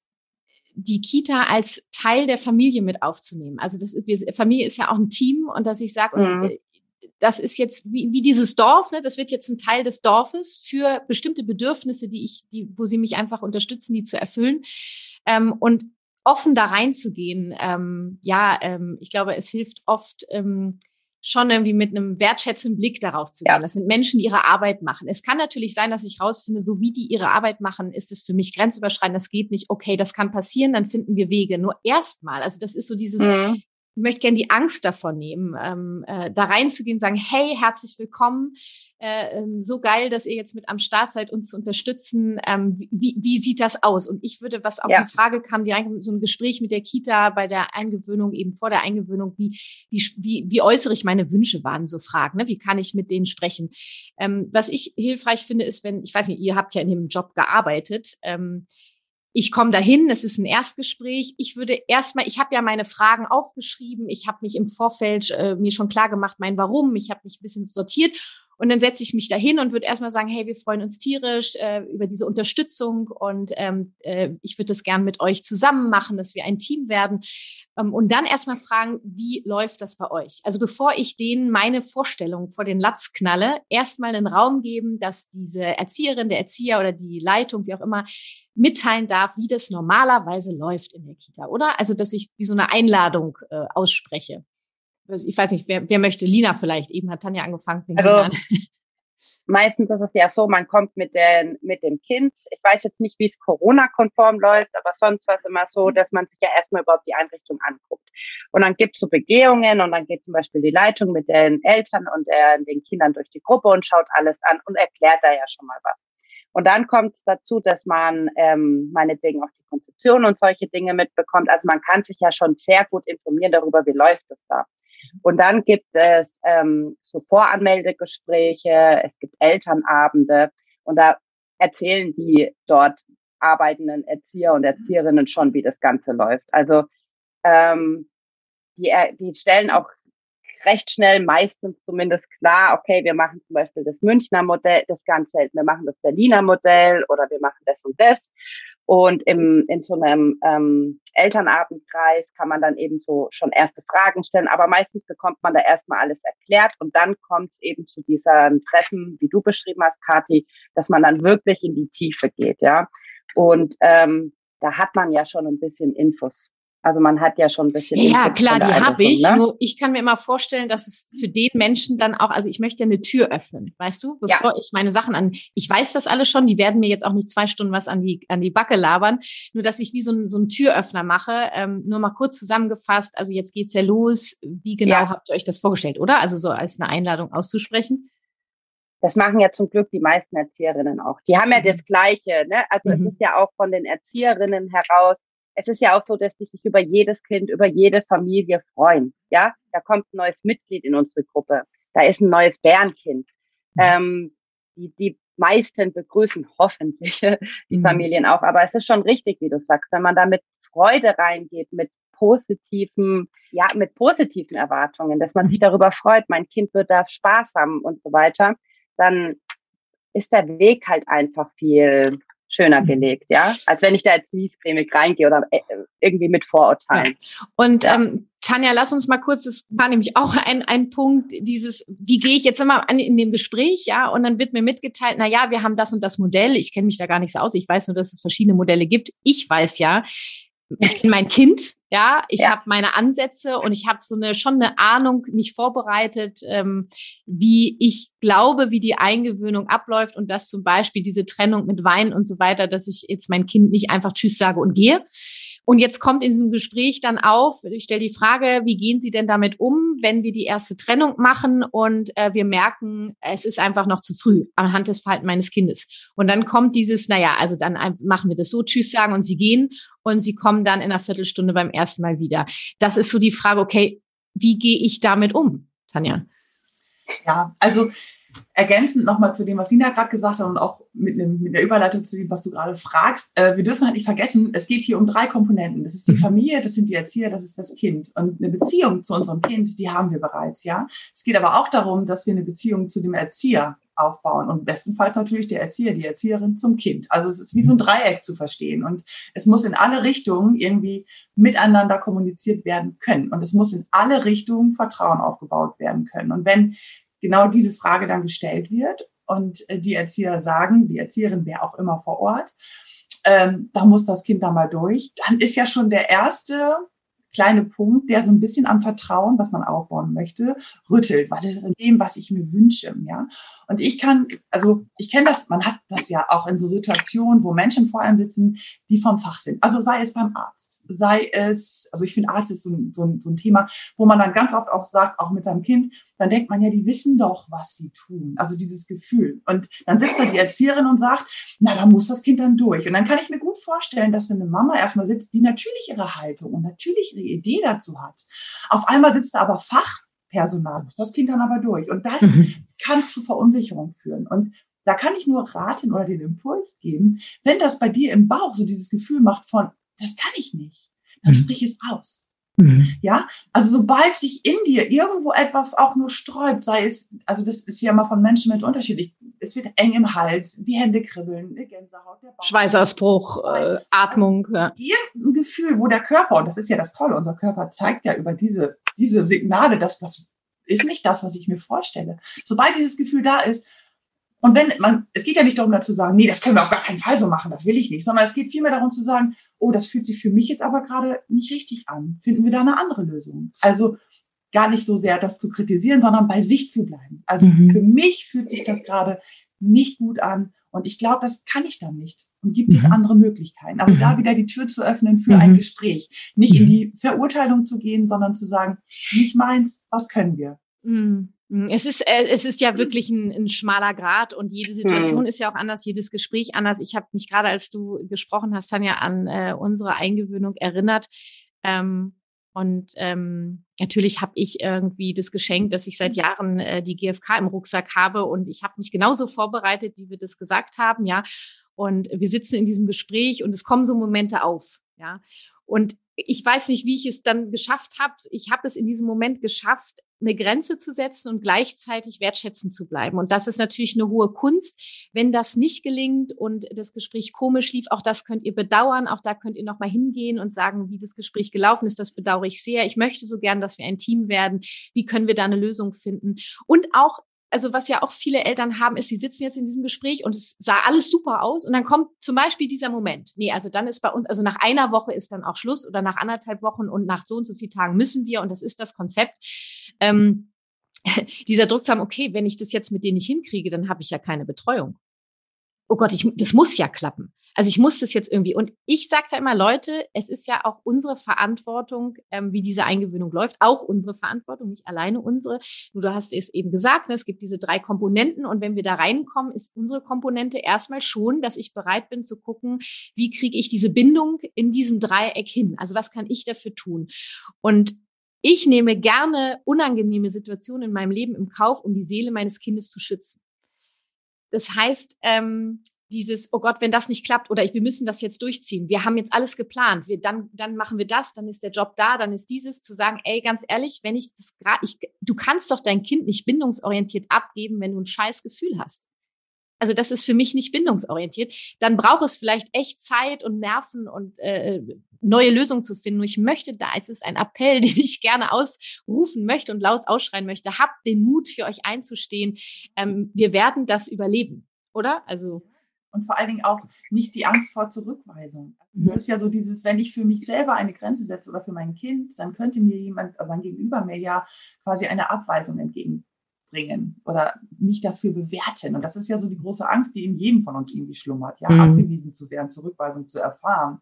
Speaker 1: die Kita als Teil der Familie mit aufzunehmen. Also das ist, wir, Familie ist ja auch ein Team und dass ich sage, mhm. Äh, das ist jetzt wie, wie dieses Dorf, ne? das wird jetzt ein Teil des Dorfes für bestimmte Bedürfnisse, die ich, die, wo sie mich einfach unterstützen, die zu erfüllen. Ähm, und offen da reinzugehen, ähm, ja, ähm, ich glaube, es hilft oft ähm, schon irgendwie mit einem wertschätzenden Blick darauf zu gehen. Ja. Das sind Menschen, die ihre Arbeit machen. Es kann natürlich sein, dass ich rausfinde, so wie die ihre Arbeit machen, ist es für mich grenzüberschreitend. Das geht nicht. Okay, das kann passieren, dann finden wir Wege. Nur erstmal, also das ist so dieses, mhm. Ich möchte gerne die Angst davon nehmen, ähm, äh, da reinzugehen, sagen, hey, herzlich willkommen, äh, ähm, so geil, dass ihr jetzt mit am Start seid, uns zu unterstützen. Ähm, wie, wie sieht das aus? Und ich würde, was auch ja. in Frage kam, die so ein Gespräch mit der Kita bei der Eingewöhnung, eben vor der Eingewöhnung, wie, wie, wie, wie äußere ich meine Wünsche, waren so Fragen, ne? wie kann ich mit denen sprechen? Ähm, was ich hilfreich finde, ist, wenn, ich weiß nicht, ihr habt ja in dem Job gearbeitet, ähm, ich komme dahin, es ist ein Erstgespräch. Ich würde erstmal, ich habe ja meine Fragen aufgeschrieben, ich habe mich im Vorfeld äh, mir schon klar gemacht, mein Warum, ich habe mich ein bisschen sortiert und dann setze ich mich dahin und würde erstmal sagen, hey, wir freuen uns tierisch äh, über diese Unterstützung und ähm, äh, ich würde das gern mit euch zusammen machen, dass wir ein Team werden. Ähm, und dann erstmal fragen, wie läuft das bei euch? Also bevor ich denen meine Vorstellung vor den Latz knalle, erstmal einen Raum geben, dass diese Erzieherin, der Erzieher oder die Leitung, wie auch immer, mitteilen darf, wie das normalerweise läuft in der Kita, oder? Also, dass ich wie so eine Einladung äh, ausspreche ich weiß nicht, wer, wer möchte? Lina vielleicht. Eben hat Tanja angefangen.
Speaker 3: Also, meistens ist es ja so, man kommt mit, den, mit dem Kind. Ich weiß jetzt nicht, wie es Corona-konform läuft, aber sonst war es immer so, dass man sich ja erstmal überhaupt die Einrichtung anguckt. Und dann gibt es so Begehungen und dann geht zum Beispiel die Leitung mit den Eltern und äh, den Kindern durch die Gruppe und schaut alles an und erklärt da ja schon mal was. Und dann kommt es dazu, dass man ähm, meinetwegen auch die Konzeption und solche Dinge mitbekommt. Also man kann sich ja schon sehr gut informieren darüber, wie läuft es da. Und dann gibt es ähm, so Voranmeldegespräche, es gibt Elternabende und da erzählen die dort arbeitenden Erzieher und Erzieherinnen schon, wie das Ganze läuft. Also ähm, die, äh, die stellen auch recht schnell meistens zumindest klar, okay, wir machen zum Beispiel das Münchner Modell, das Ganze, wir machen das Berliner Modell oder wir machen das und das. Und im, in so einem ähm, Elternabendkreis kann man dann eben so schon erste Fragen stellen, aber meistens bekommt man da erstmal alles erklärt und dann kommt es eben zu diesem Treffen, wie du beschrieben hast, Kati, dass man dann wirklich in die Tiefe geht, ja. Und ähm, da hat man ja schon ein bisschen Infos also man hat ja schon ein bisschen.
Speaker 1: Ja, Input klar, die habe ich. Ne? Nur ich kann mir immer vorstellen, dass es für den Menschen dann auch, also ich möchte ja eine Tür öffnen, weißt du, bevor ja. ich meine Sachen an. Ich weiß das alles schon, die werden mir jetzt auch nicht zwei Stunden was an die an die Backe labern. Nur dass ich wie so ein so ein Türöffner mache. Ähm, nur mal kurz zusammengefasst. Also jetzt geht's ja los. Wie genau ja. habt ihr euch das vorgestellt, oder? Also so als eine Einladung auszusprechen.
Speaker 3: Das machen ja zum Glück die meisten Erzieherinnen auch. Die haben ja mhm. das Gleiche. Ne? Also mhm. es ist ja auch von den Erzieherinnen heraus es ist ja auch so, dass die sich über jedes Kind, über jede Familie freuen. Ja, da kommt ein neues Mitglied in unsere Gruppe. Da ist ein neues Bärenkind. Mhm. Ähm, die, die meisten begrüßen hoffentlich die mhm. Familien auch. Aber es ist schon richtig, wie du sagst, wenn man da mit Freude reingeht, mit positiven, ja, mit positiven Erwartungen, dass man sich mhm. darüber freut, mein Kind wird da Spaß haben und so weiter, dann ist der Weg halt einfach viel schöner mhm. gelegt, ja, als wenn ich da jetzt miescremig reingehe oder äh, irgendwie mit Vorurteilen.
Speaker 1: Ja. Und ja. Ähm, Tanja, lass uns mal kurz, das war nämlich auch ein, ein Punkt, dieses, wie gehe ich jetzt immer an in dem Gespräch, ja, und dann wird mir mitgeteilt, na ja, wir haben das und das Modell, ich kenne mich da gar nicht so aus, ich weiß nur, dass es verschiedene Modelle gibt. Ich weiß ja, ich kenne mein Kind, ja, ich ja. habe meine Ansätze und ich habe so eine schon eine Ahnung, mich vorbereitet, ähm, wie ich glaube, wie die Eingewöhnung abläuft und dass zum Beispiel diese Trennung mit Wein und so weiter, dass ich jetzt mein Kind nicht einfach Tschüss sage und gehe, und jetzt kommt in diesem Gespräch dann auf, ich stelle die Frage, wie gehen Sie denn damit um, wenn wir die erste Trennung machen und äh, wir merken, es ist einfach noch zu früh anhand des Verhaltens meines Kindes. Und dann kommt dieses, naja, also dann machen wir das so, Tschüss sagen und Sie gehen und Sie kommen dann in einer Viertelstunde beim ersten Mal wieder. Das ist so die Frage, okay, wie gehe ich damit um, Tanja?
Speaker 2: Ja, also ergänzend nochmal zu dem, was Nina gerade gesagt hat und auch mit, einem, mit der Überleitung zu dem, was du gerade fragst, äh, wir dürfen halt nicht vergessen, es geht hier um drei Komponenten. Das ist die mhm. Familie, das sind die Erzieher, das ist das Kind. Und eine Beziehung zu unserem Kind, die haben wir bereits, ja. Es geht aber auch darum, dass wir eine Beziehung zu dem Erzieher aufbauen und bestenfalls natürlich der Erzieher, die Erzieherin zum Kind. Also es ist wie so ein Dreieck zu verstehen und es muss in alle Richtungen irgendwie miteinander kommuniziert werden können und es muss in alle Richtungen Vertrauen aufgebaut werden können. Und wenn genau diese Frage dann gestellt wird und äh, die Erzieher sagen, die Erzieherin, wer auch immer vor Ort, ähm, da muss das Kind da mal durch, dann ist ja schon der erste kleine Punkt, der so ein bisschen am Vertrauen, was man aufbauen möchte, rüttelt, weil das ist in dem, was ich mir wünsche, ja. Und ich kann, also ich kenne das, man hat das ja auch in so Situationen, wo Menschen vor einem sitzen, die vom Fach sind. Also sei es beim Arzt, sei es, also ich finde Arzt ist so so, so ein Thema, wo man dann ganz oft auch sagt, auch mit seinem Kind, dann denkt man ja, die wissen doch, was sie tun. Also dieses Gefühl. Und dann sitzt da die Erzieherin und sagt, na, da muss das Kind dann durch. Und dann kann ich mir gut vorstellen, dass eine Mama erstmal sitzt, die natürlich ihre Haltung und natürlich ihre Idee dazu hat. Auf einmal sitzt da aber Fachpersonal, muss das Kind dann aber durch. Und das mhm. kann zu Verunsicherung führen. Und da kann ich nur raten oder den Impuls geben, wenn das bei dir im Bauch so dieses Gefühl macht von, das kann ich nicht, dann mhm. sprich es aus. Mhm. Ja, also sobald sich in dir irgendwo etwas auch nur sträubt, sei es, also das ist ja mal von Menschen mit unterschiedlich, es wird eng im Hals, die Hände kribbeln, eine Gänsehaut, der
Speaker 1: Bauch, Schweißausbruch, äh, Atmung.
Speaker 2: Also ja. Irgendein Gefühl, wo der Körper, und das ist ja das Tolle, unser Körper zeigt ja über diese, diese Signale, dass das ist nicht das, was ich mir vorstelle. Sobald dieses Gefühl da ist, und wenn man, es geht ja nicht darum, dazu zu sagen, nee, das können wir auf gar keinen Fall so machen, das will ich nicht, sondern es geht vielmehr darum zu sagen, oh, das fühlt sich für mich jetzt aber gerade nicht richtig an. Finden wir da eine andere Lösung? Also gar nicht so sehr das zu kritisieren, sondern bei sich zu bleiben. Also mhm. für mich fühlt sich das gerade nicht gut an und ich glaube, das kann ich dann nicht. Und gibt es mhm. andere Möglichkeiten? Also mhm. da wieder die Tür zu öffnen für ein mhm. Gespräch. Nicht in mhm. die Verurteilung zu gehen, sondern zu sagen, nicht meins, was können wir?
Speaker 1: Hm, es ist, äh, es ist ja wirklich ein, ein schmaler Grad und jede Situation hm. ist ja auch anders, jedes Gespräch anders. Ich habe mich gerade, als du gesprochen hast, Tanja, an äh, unsere Eingewöhnung erinnert. Ähm, und ähm, natürlich habe ich irgendwie das Geschenk, dass ich seit Jahren äh, die GfK im Rucksack habe und ich habe mich genauso vorbereitet, wie wir das gesagt haben, ja. Und wir sitzen in diesem Gespräch und es kommen so Momente auf, ja. Und ich weiß nicht, wie ich es dann geschafft habe. Ich habe es in diesem Moment geschafft, eine Grenze zu setzen und gleichzeitig wertschätzend zu bleiben. Und das ist natürlich eine hohe Kunst. Wenn das nicht gelingt und das Gespräch komisch lief, auch das könnt ihr bedauern. Auch da könnt ihr nochmal hingehen und sagen, wie das Gespräch gelaufen ist. Das bedauere ich sehr. Ich möchte so gern, dass wir ein Team werden. Wie können wir da eine Lösung finden? Und auch also was ja auch viele Eltern haben, ist, sie sitzen jetzt in diesem Gespräch und es sah alles super aus und dann kommt zum Beispiel dieser Moment. Nee, also dann ist bei uns, also nach einer Woche ist dann auch Schluss oder nach anderthalb Wochen und nach so und so vielen Tagen müssen wir und das ist das Konzept. Ähm, dieser Druck zu haben, okay, wenn ich das jetzt mit denen nicht hinkriege, dann habe ich ja keine Betreuung. Oh Gott, ich, das muss ja klappen. Also ich muss das jetzt irgendwie. Und ich sage da immer, Leute, es ist ja auch unsere Verantwortung, ähm, wie diese Eingewöhnung läuft. Auch unsere Verantwortung, nicht alleine unsere. Nur du hast es eben gesagt, ne, es gibt diese drei Komponenten. Und wenn wir da reinkommen, ist unsere Komponente erstmal schon, dass ich bereit bin zu gucken, wie kriege ich diese Bindung in diesem Dreieck hin? Also was kann ich dafür tun? Und ich nehme gerne unangenehme Situationen in meinem Leben im Kauf, um die Seele meines Kindes zu schützen. Das heißt, ähm, dieses, oh Gott, wenn das nicht klappt oder ich, wir müssen das jetzt durchziehen. Wir haben jetzt alles geplant. Wir, dann, dann machen wir das, dann ist der Job da, dann ist dieses, zu sagen, ey, ganz ehrlich, wenn ich das gerade, du kannst doch dein Kind nicht bindungsorientiert abgeben, wenn du ein scheiß Gefühl hast. Also das ist für mich nicht bindungsorientiert. Dann braucht es vielleicht echt Zeit und Nerven und äh, neue Lösungen zu finden. Und ich möchte da, es ist ein Appell, den ich gerne ausrufen möchte und laut ausschreien möchte. Habt den Mut, für euch einzustehen. Ähm, wir werden das überleben, oder? Also
Speaker 2: und vor allen Dingen auch nicht die Angst vor Zurückweisung. Es mhm. ist ja so dieses, wenn ich für mich selber eine Grenze setze oder für mein Kind, dann könnte mir jemand, also mein Gegenüber mir ja quasi eine Abweisung entgegenbringen oder mich dafür bewerten. Und das ist ja so die große Angst, die in jedem von uns irgendwie schlummert, ja, mhm. abgewiesen zu werden, Zurückweisung zu erfahren.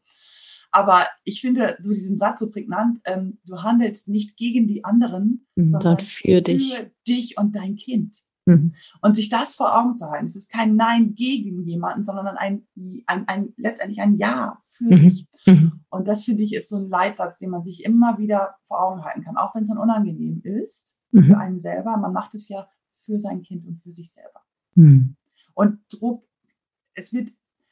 Speaker 2: Aber ich finde so diesen Satz so prägnant, ähm, du handelst nicht gegen die anderen,
Speaker 1: mhm, sondern für, für dich.
Speaker 2: dich und dein Kind. Mhm. Und sich das vor Augen zu halten. Es ist kein Nein gegen jemanden, sondern ein, ein, ein letztendlich ein Ja für mhm. sich. Mhm. Und das finde ich ist so ein Leitsatz, den man sich immer wieder vor Augen halten kann, auch wenn es dann unangenehm ist mhm. für einen selber. Man macht es ja für sein Kind und für sich selber. Und Druck, es wird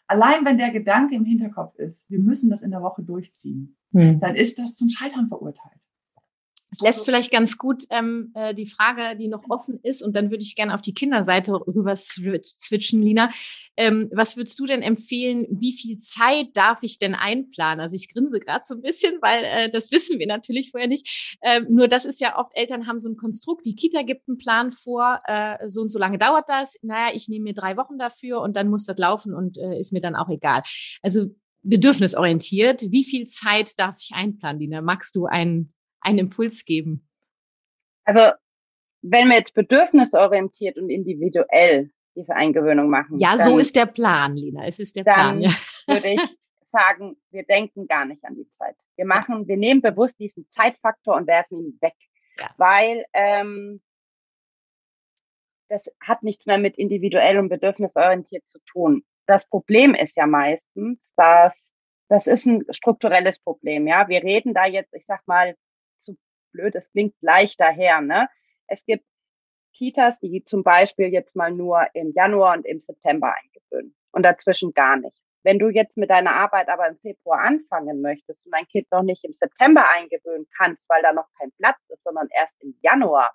Speaker 2: allein wenn der Gedanke im Hinterkopf ist, wir müssen das in der Woche durchziehen, mhm. dann ist das zum Scheitern verurteilt.
Speaker 1: Es lässt vielleicht ganz gut ähm, äh, die Frage, die noch offen ist, und dann würde ich gerne auf die Kinderseite rüber switchen, Lina. Ähm, was würdest du denn empfehlen? Wie viel Zeit darf ich denn einplanen? Also ich grinse gerade so ein bisschen, weil äh, das wissen wir natürlich vorher nicht. Ähm, nur das ist ja oft, Eltern haben so ein Konstrukt, die Kita gibt einen Plan vor, äh, so und so lange dauert das. Naja, ich nehme mir drei Wochen dafür und dann muss das laufen und äh, ist mir dann auch egal. Also bedürfnisorientiert. Wie viel Zeit darf ich einplanen, Lina? Magst du einen, einen Impuls geben?
Speaker 3: Also, wenn wir jetzt bedürfnisorientiert und individuell diese Eingewöhnung machen.
Speaker 1: Ja, so ist der Plan, Lina. Es ist der Plan. Ja.
Speaker 3: würde ich sagen, wir denken gar nicht an die Zeit. Wir machen, wir nehmen bewusst diesen Zeitfaktor und werfen ihn weg. Ja. Weil ähm, das hat nichts mehr mit individuell und bedürfnisorientiert zu tun. Das Problem ist ja meistens, dass das ist ein strukturelles Problem. Ja, wir reden da jetzt, ich sag mal, blöd, es klingt leicht daher. Ne? Es gibt Kitas, die zum Beispiel jetzt mal nur im Januar und im September eingewöhnen und dazwischen gar nicht. Wenn du jetzt mit deiner Arbeit aber im Februar anfangen möchtest und dein Kind noch nicht im September eingewöhnen kannst, weil da noch kein Platz ist, sondern erst im Januar,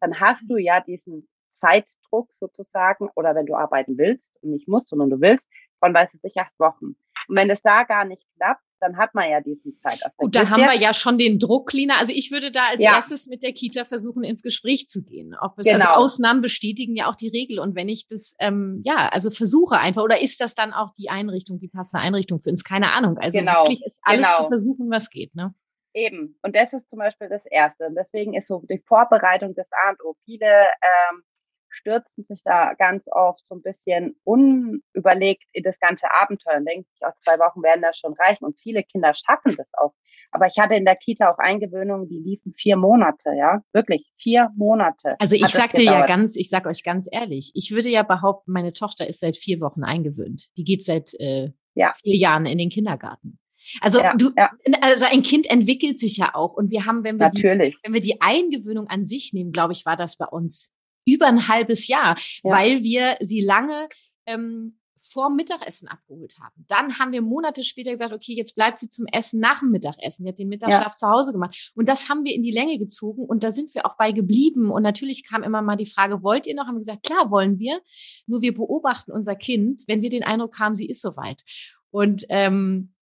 Speaker 3: dann hast du ja diesen Zeitdruck sozusagen, oder wenn du arbeiten willst und nicht musst, sondern du willst, von weiß ich acht Wochen. Und wenn es da gar nicht klappt, dann hat man ja diesen Zeitaspekt.
Speaker 1: Gut, da haben wir ja schon den Druck, Lina. Also ich würde da als ja. erstes mit der Kita versuchen, ins Gespräch zu gehen. Ob es, genau. also Ausnahmen bestätigen ja auch die Regel. Und wenn ich das, ähm, ja, also versuche einfach, oder ist das dann auch die Einrichtung, die passende Einrichtung für uns? Keine Ahnung. Also genau. wirklich ist alles genau. zu versuchen, was geht, ne?
Speaker 3: Eben. Und das ist zum Beispiel das Erste. Und deswegen ist so die Vorbereitung des A und O. Viele ähm, stürzen sich da ganz oft so ein bisschen unüberlegt in das ganze Abenteuer und denken sich, auch zwei Wochen werden das schon reichen. Und viele Kinder schaffen das auch. Aber ich hatte in der Kita auch Eingewöhnungen, die liefen vier Monate, ja, wirklich vier Monate.
Speaker 1: Also ich sagte ja ganz, ich sag euch ganz ehrlich, ich würde ja behaupten, meine Tochter ist seit vier Wochen eingewöhnt. Die geht seit äh, ja. vier Jahren in den Kindergarten. Also ja, du, ja. also ein Kind entwickelt sich ja auch und wir haben, wenn wir
Speaker 3: Natürlich.
Speaker 1: die, wenn wir die Eingewöhnung an sich nehmen, glaube ich, war das bei uns über ein halbes Jahr, ja. weil wir sie lange ähm, vor Mittagessen abgeholt haben. Dann haben wir Monate später gesagt, okay, jetzt bleibt sie zum Essen nach dem Mittagessen. Sie hat den Mittagsschlaf ja. zu Hause gemacht. Und das haben wir in die Länge gezogen und da sind wir auch bei geblieben. Und natürlich kam immer mal die Frage, wollt ihr noch? Haben wir gesagt, klar wollen wir. Nur wir beobachten unser Kind, wenn wir den Eindruck haben, sie ist soweit. Und ähm,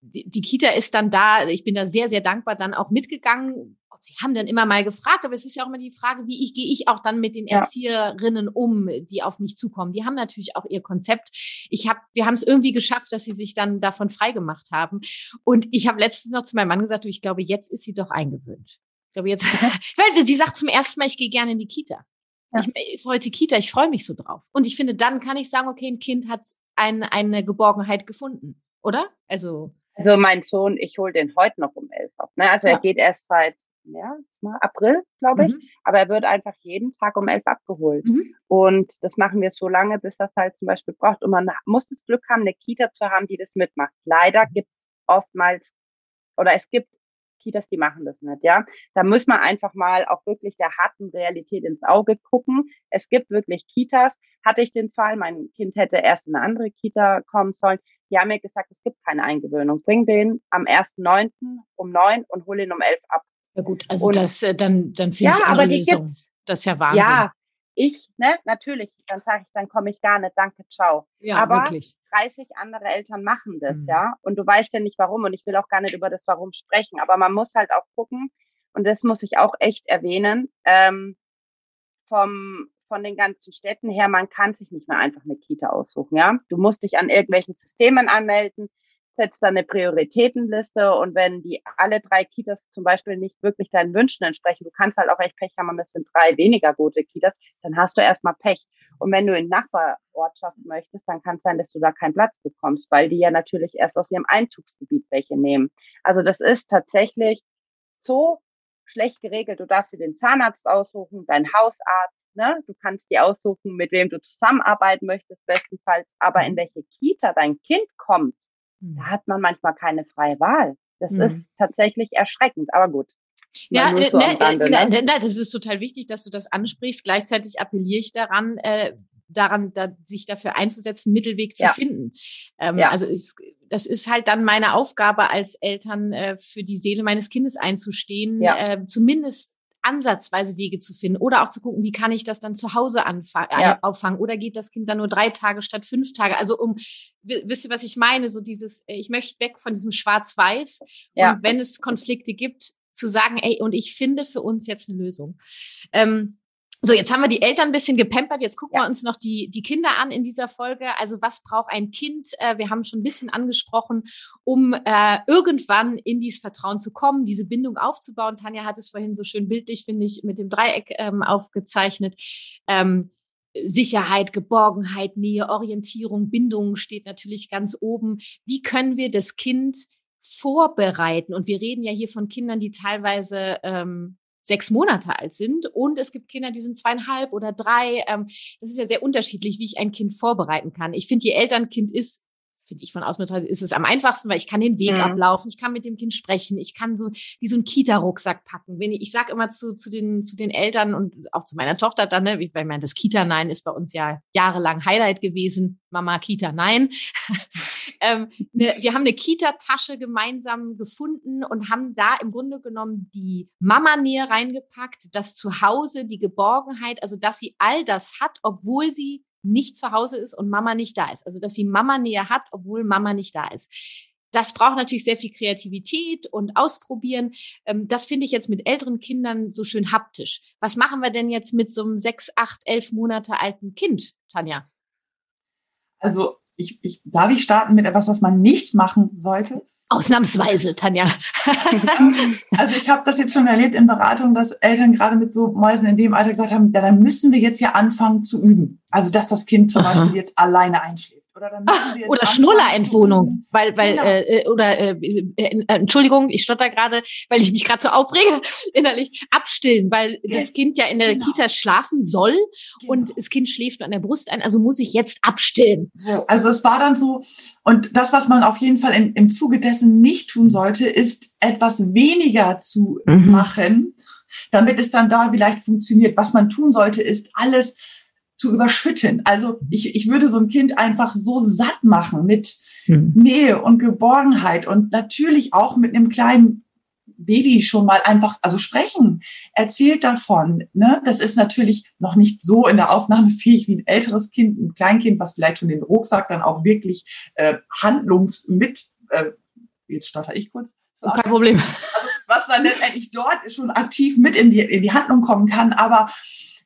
Speaker 1: die, die Kita ist dann da, ich bin da sehr, sehr dankbar, dann auch mitgegangen, sie haben dann immer mal gefragt, aber es ist ja auch immer die Frage, wie ich gehe ich auch dann mit den ja. Erzieherinnen um, die auf mich zukommen. Die haben natürlich auch ihr Konzept. Ich habe, wir haben es irgendwie geschafft, dass sie sich dann davon frei gemacht haben. Und ich habe letztens noch zu meinem Mann gesagt, ich glaube, jetzt ist sie doch eingewöhnt. Ich glaube jetzt, weil sie sagt zum ersten Mal, ich gehe gerne in die Kita. Ja. Ich, ist heute Kita, ich freue mich so drauf. Und ich finde, dann kann ich sagen, okay, ein Kind hat ein, eine Geborgenheit gefunden, oder? Also
Speaker 3: also mein Sohn, ich hole den heute noch um elf ab. Ne? Also ja. er geht erst seit Mal April, glaube ich. Mhm. Aber er wird einfach jeden Tag um elf abgeholt. Mhm. Und das machen wir so lange, bis das halt zum Beispiel braucht. Und man muss das Glück haben, eine Kita zu haben, die das mitmacht. Leider gibt es oftmals, oder es gibt Kitas, die machen das nicht, ja. Da muss man einfach mal auch wirklich der harten Realität ins Auge gucken. Es gibt wirklich Kitas. Hatte ich den Fall, mein Kind hätte erst in eine andere Kita kommen sollen. Die haben mir gesagt, es gibt keine Eingewöhnung. Bring den am 1.9. um neun und hol ihn um elf ab.
Speaker 1: Ja gut, also und, das, äh, dann, dann finde ja, ich
Speaker 3: aber die Lösung. gibt's.
Speaker 1: Das ist ja Wahnsinn. Ja,
Speaker 3: ich, ne, natürlich, dann sage ich, dann komme ich gar nicht, danke, ciao. Ja, aber wirklich. 30 andere Eltern machen das, mhm. ja. Und du weißt ja nicht warum und ich will auch gar nicht über das Warum sprechen, aber man muss halt auch gucken, und das muss ich auch echt erwähnen, ähm, vom, von den ganzen Städten her, man kann sich nicht mehr einfach eine Kita aussuchen, ja. Du musst dich an irgendwelchen Systemen anmelden, setzt dann eine Prioritätenliste und wenn die alle drei Kitas zum Beispiel nicht wirklich deinen Wünschen entsprechen, du kannst halt auch echt Pech haben und es sind drei weniger gute Kitas, dann hast du erstmal Pech. Und wenn du in Nachbarortschaft möchtest, dann kann es sein, dass du da keinen Platz bekommst, weil die ja natürlich erst aus ihrem Einzugsgebiet welche nehmen. Also das ist tatsächlich so schlecht geregelt. Du darfst dir den Zahnarzt aussuchen, deinen Hausarzt, ne? Du kannst dir aussuchen, mit wem du zusammenarbeiten möchtest, bestenfalls. Aber in welche Kita dein Kind kommt, da hm. hat man manchmal keine freie Wahl. Das mhm. ist tatsächlich erschreckend, aber gut.
Speaker 1: Ja, ne, so ne, Rande, ne? ne, das ist total wichtig, dass du das ansprichst. Gleichzeitig appelliere ich daran, äh, daran, da, sich dafür einzusetzen, Mittelweg zu ja. finden. Ähm, ja. Also ist, das ist halt dann meine Aufgabe als Eltern, äh, für die Seele meines Kindes einzustehen, ja. äh, zumindest ansatzweise Wege zu finden oder auch zu gucken, wie kann ich das dann zu Hause anfangen, ja. Äh, auffangen oder geht das Kind dann nur drei Tage statt fünf Tage? Also um, wisst ihr, was ich meine? So dieses, äh, ich möchte weg von diesem Schwarz-Weiß ja. und wenn es Konflikte gibt, zu sagen, ey, und ich finde für uns jetzt eine Lösung. Ähm, So, jetzt haben wir die Eltern ein bisschen gepampert. Jetzt gucken ja. wir uns noch die, die Kinder an in dieser Folge. Also was braucht ein Kind? Äh, wir haben schon ein bisschen angesprochen, um äh, irgendwann in dieses Vertrauen zu kommen, diese Bindung aufzubauen. Tanja hat es vorhin so schön bildlich, finde ich, mit dem Dreieck ähm, aufgezeichnet. Ähm, Sicherheit, Geborgenheit, Nähe, Orientierung, Bindung steht natürlich ganz oben. Wie können wir das Kind vorbereiten? Und wir reden ja hier von Kindern, die teilweise ähm, sechs Monate alt sind. Und es gibt Kinder, die sind zweieinhalb oder drei. Ähm, das ist ja sehr unterschiedlich, wie ich ein Kind vorbereiten kann. Ich finde, je älter ein Kind ist, finde ich von außen betrachtet, ist es am einfachsten, weil ich kann den Weg mhm. ablaufen, ich kann mit dem Kind sprechen, ich kann so wie so ein Kita-Rucksack packen. Wenn ich, ich sage immer zu, zu, den, zu den Eltern und auch zu meiner Tochter dann, ne, weil ich meine, das Kita-Nein ist bei uns ja jahrelang Highlight gewesen. Mama, Kita, nein. ähm, ne, wir haben eine Kita-Tasche gemeinsam gefunden und haben da im Grunde genommen die Mama-Nähe reingepackt, das Zuhause, die Geborgenheit, also dass sie all das hat, obwohl sie nicht zu Hause ist und Mama nicht da ist. Also, dass sie Mama näher hat, obwohl Mama nicht da ist. Das braucht natürlich sehr viel Kreativität und Ausprobieren. Ähm, das finde ich jetzt mit älteren Kindern so schön haptisch. Was machen wir denn jetzt mit so einem sechs, acht, elf Monate alten Kind, Tanja?
Speaker 2: Also, ich, ich, darf ich starten mit etwas, was man nicht machen sollte?
Speaker 1: Ausnahmsweise, Tanja.
Speaker 2: also ich habe das jetzt schon erlebt in Beratung, dass Eltern gerade mit so Mäusen in dem Alter gesagt haben, ja, dann müssen wir jetzt ja anfangen zu üben. Also dass das Kind zum Aha. Beispiel jetzt alleine einschläft.
Speaker 1: Oder, dann wir oder Schnullerentwohnung, weil, weil, genau. äh, äh oder äh, äh, äh, Entschuldigung, ich stotter gerade, weil ich mich gerade so aufrege, innerlich abstillen, weil das Kind ja in der genau. Kita schlafen soll genau. und das Kind schläft an der Brust ein, also muss ich jetzt abstillen.
Speaker 2: So, also es war dann so, und das, was man auf jeden Fall im, im Zuge dessen nicht tun sollte, ist etwas weniger zu mhm. machen, damit es dann da vielleicht funktioniert. Was man tun sollte, ist alles zu überschütten. Also ich, ich würde so ein Kind einfach so satt machen mit mhm. Nähe und Geborgenheit und natürlich auch mit einem kleinen Baby schon mal einfach, also sprechen, erzählt davon. Ne? Das ist natürlich noch nicht so in der Aufnahme fähig wie ein älteres Kind, ein Kleinkind, was vielleicht schon den Rucksack dann auch wirklich äh, handlungsmit, äh, jetzt stotter ich kurz.
Speaker 1: So, Kein Problem.
Speaker 2: Also, was dann letztendlich dort schon aktiv mit in die, in die Handlung kommen kann. Aber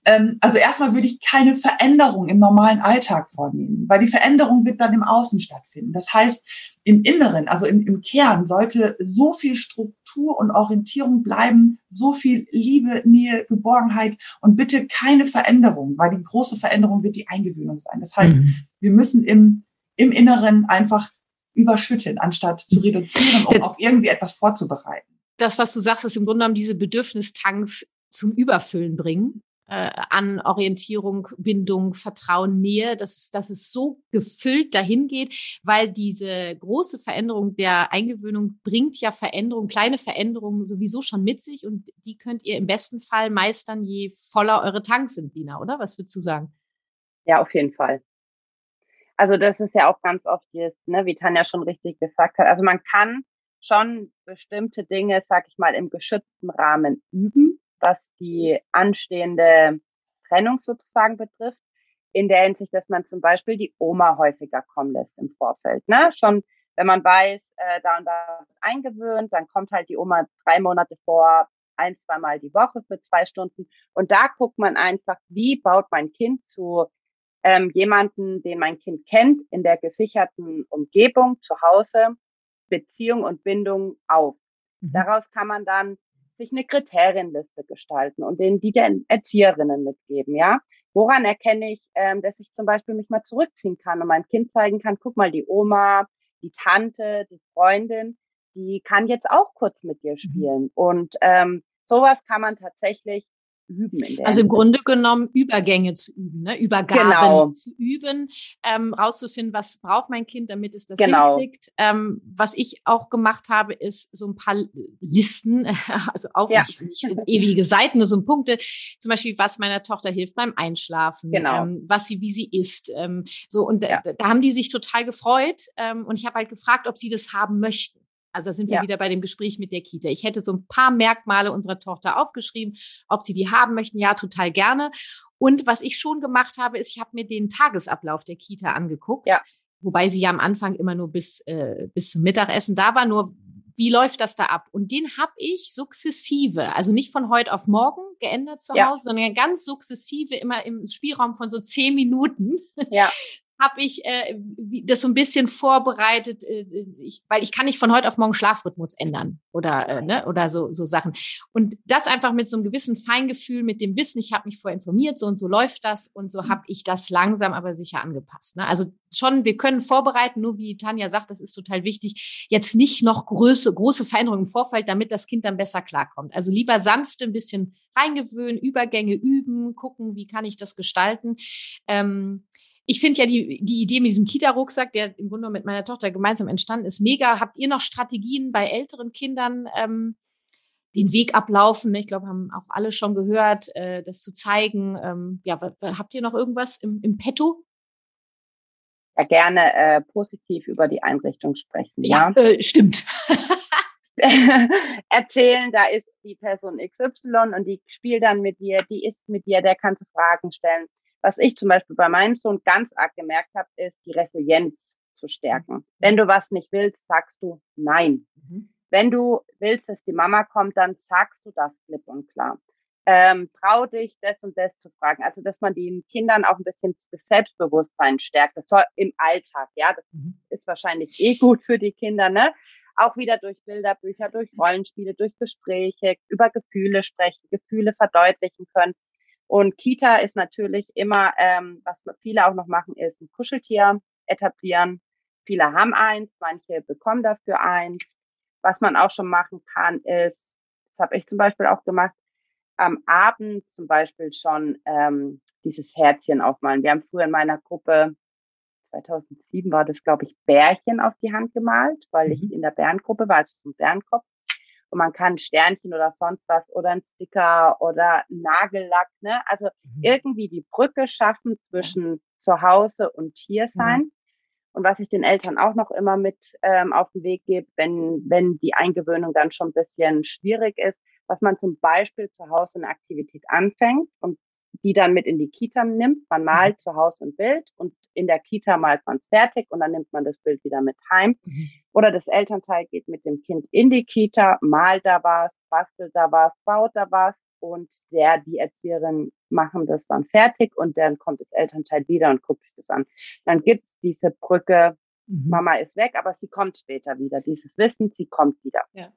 Speaker 2: ähm, also erstmal würde ich keine Veränderung im normalen Alltag vornehmen, weil die Veränderung wird dann im Außen stattfinden. Das heißt, im Inneren, also im, im Kern, sollte so viel Struktur und Orientierung bleiben, so viel Liebe, Nähe, Geborgenheit und bitte keine Veränderung, weil die große Veränderung wird die Eingewöhnung sein. Das heißt, mhm. wir müssen im, im Inneren einfach überschütten, anstatt zu reduzieren, um auf irgendwie etwas vorzubereiten.
Speaker 1: Das, was du sagst, ist im Grunde genommen diese Bedürfnistanks zum Überfüllen bringen äh, an Orientierung, Bindung, Vertrauen, Nähe, dass, dass es so gefüllt dahin geht, weil diese große Veränderung der Eingewöhnung bringt ja Veränderung, kleine Veränderungen sowieso schon mit sich und die könnt ihr im besten Fall meistern, je voller eure Tanks sind, Lina, oder? Was würdest du sagen?
Speaker 3: Ja, auf jeden Fall. Also das ist ja auch ganz oft jetzt, ne, wie Tanja schon richtig gesagt hat. Also man kann schon bestimmte Dinge, sag ich mal, im geschützten Rahmen üben was die anstehende Trennung sozusagen betrifft, in der Hinsicht, dass man zum Beispiel die Oma häufiger kommen lässt im Vorfeld. Ne? Schon wenn man weiß, äh, da und da eingewöhnt, dann kommt halt die Oma drei Monate vor, ein, zweimal die Woche für zwei Stunden. Und da guckt man einfach, wie baut mein Kind zu ähm, jemanden, den mein Kind kennt, in der gesicherten Umgebung zu Hause, Beziehung und Bindung auf. Mhm. Daraus kann man dann sich eine Kriterienliste gestalten und denen die den Erzieherinnen mitgeben, ja. Woran erkenne ich, ähm, dass ich zum Beispiel mich mal zurückziehen kann und meinem Kind zeigen kann, guck mal, die Oma, die Tante, die Freundin, die kann jetzt auch kurz mit dir mhm. spielen. Und ähm, sowas kann man tatsächlich üben.
Speaker 1: also im Grunde genommen Übergänge zu üben, ne? Übergaben genau. zu üben, ähm, rauszufinden, was braucht mein Kind, damit es das genau. hinkriegt. Ähm, was ich auch gemacht habe, ist so ein paar Listen, also auch ja. nicht, nicht ewige Seiten, nur so Punkte. Zum Beispiel, was meiner Tochter hilft beim Einschlafen, genau. ähm, was sie, wie sie isst. Ähm, so und ja. da, da, haben die sich total gefreut ähm, und ich habe halt gefragt, ob sie das haben möchten. Also da sind wir ja. wieder bei dem Gespräch mit der Kita. Ich hätte so ein paar Merkmale unserer Tochter aufgeschrieben, ob sie die haben möchten. Ja, total gerne. Und was ich schon gemacht habe, ist, ich habe mir den Tagesablauf der Kita angeguckt. Ja. Wobei sie ja am Anfang immer nur bis, äh, bis zum Mittagessen da war. Nur wie läuft das da ab? Und den habe ich sukzessive, also nicht von heute auf morgen geändert zu Hause, sondern ganz sukzessive immer im Spielraum von so zehn Minuten.
Speaker 3: Ja.
Speaker 1: habe ich äh, das so ein bisschen vorbereitet, äh, ich, weil ich kann nicht von heute auf morgen Schlafrhythmus ändern oder äh, ne, oder so so Sachen. Und das einfach mit so einem gewissen Feingefühl, mit dem Wissen, ich habe mich vorher informiert, so und so läuft das und so habe ich das langsam aber sicher angepasst. Ne? Also schon, wir können vorbereiten, nur wie Tanja sagt, das ist total wichtig, jetzt nicht noch große große Veränderungen im Vorfeld, damit das Kind dann besser klarkommt. Also lieber sanft ein bisschen reingewöhnen, Übergänge üben, gucken, wie kann ich das gestalten. Ähm, ich finde ja die, die Idee mit diesem Kita-Rucksack, der im Grunde mit meiner Tochter gemeinsam entstanden ist, mega. Habt ihr noch Strategien bei älteren Kindern, ähm, den Weg ablaufen? Ich glaube, haben auch alle schon gehört, äh, das zu zeigen. Ähm, ja, habt ihr noch irgendwas im, im Petto?
Speaker 3: Ja, gerne äh, positiv über die Einrichtung sprechen.
Speaker 1: Ja, ja? Äh, stimmt.
Speaker 3: erzählen, da ist die Person XY und die spielt dann mit dir, die ist mit dir, der kann Fragen stellen. Was ich zum Beispiel bei meinem Sohn ganz arg gemerkt habe, ist die Resilienz zu stärken. Mhm. Wenn du was nicht willst, sagst du nein. Mhm. Wenn du willst, dass die Mama kommt, dann sagst du das klipp und klar. Ähm, trau dich, das und das zu fragen. Also, dass man den Kindern auch ein bisschen das Selbstbewusstsein stärkt. Das soll im Alltag, ja, das mhm. ist wahrscheinlich eh gut für die Kinder, ne? Auch wieder durch Bilderbücher, durch Rollenspiele, durch Gespräche, über Gefühle sprechen, Gefühle verdeutlichen können. Und Kita ist natürlich immer, ähm, was viele auch noch machen, ist ein Kuscheltier etablieren. Viele haben eins, manche bekommen dafür eins. Was man auch schon machen kann, ist, das habe ich zum Beispiel auch gemacht, am Abend zum Beispiel schon ähm, dieses Herzchen aufmalen. Wir haben früher in meiner Gruppe, 2007 war das, glaube ich, Bärchen auf die Hand gemalt, weil mhm. ich in der Bärengruppe war, also so ein Bärenkopf und man kann Sternchen oder sonst was oder ein Sticker oder Nagellack, ne? Also mhm. irgendwie die Brücke schaffen zwischen ja. Zuhause und Tiersein. Mhm. Und was ich den Eltern auch noch immer mit ähm, auf den Weg gebe, wenn, wenn die Eingewöhnung dann schon ein bisschen schwierig ist, dass man zum Beispiel zu Hause eine Aktivität anfängt und die dann mit in die Kita nimmt. Man mhm. malt zu Hause ein Bild und in der Kita malt man es fertig und dann nimmt man das Bild wieder mit heim. Mhm. Oder das Elternteil geht mit dem Kind in die Kita, malt da was, bastelt da was, baut da was und der, die Erzieherin machen das dann fertig und dann kommt das Elternteil wieder und guckt sich das an. Dann gibt es diese Brücke, mhm. Mama ist weg, aber sie kommt später wieder. Dieses Wissen, sie kommt wieder.
Speaker 1: Ja.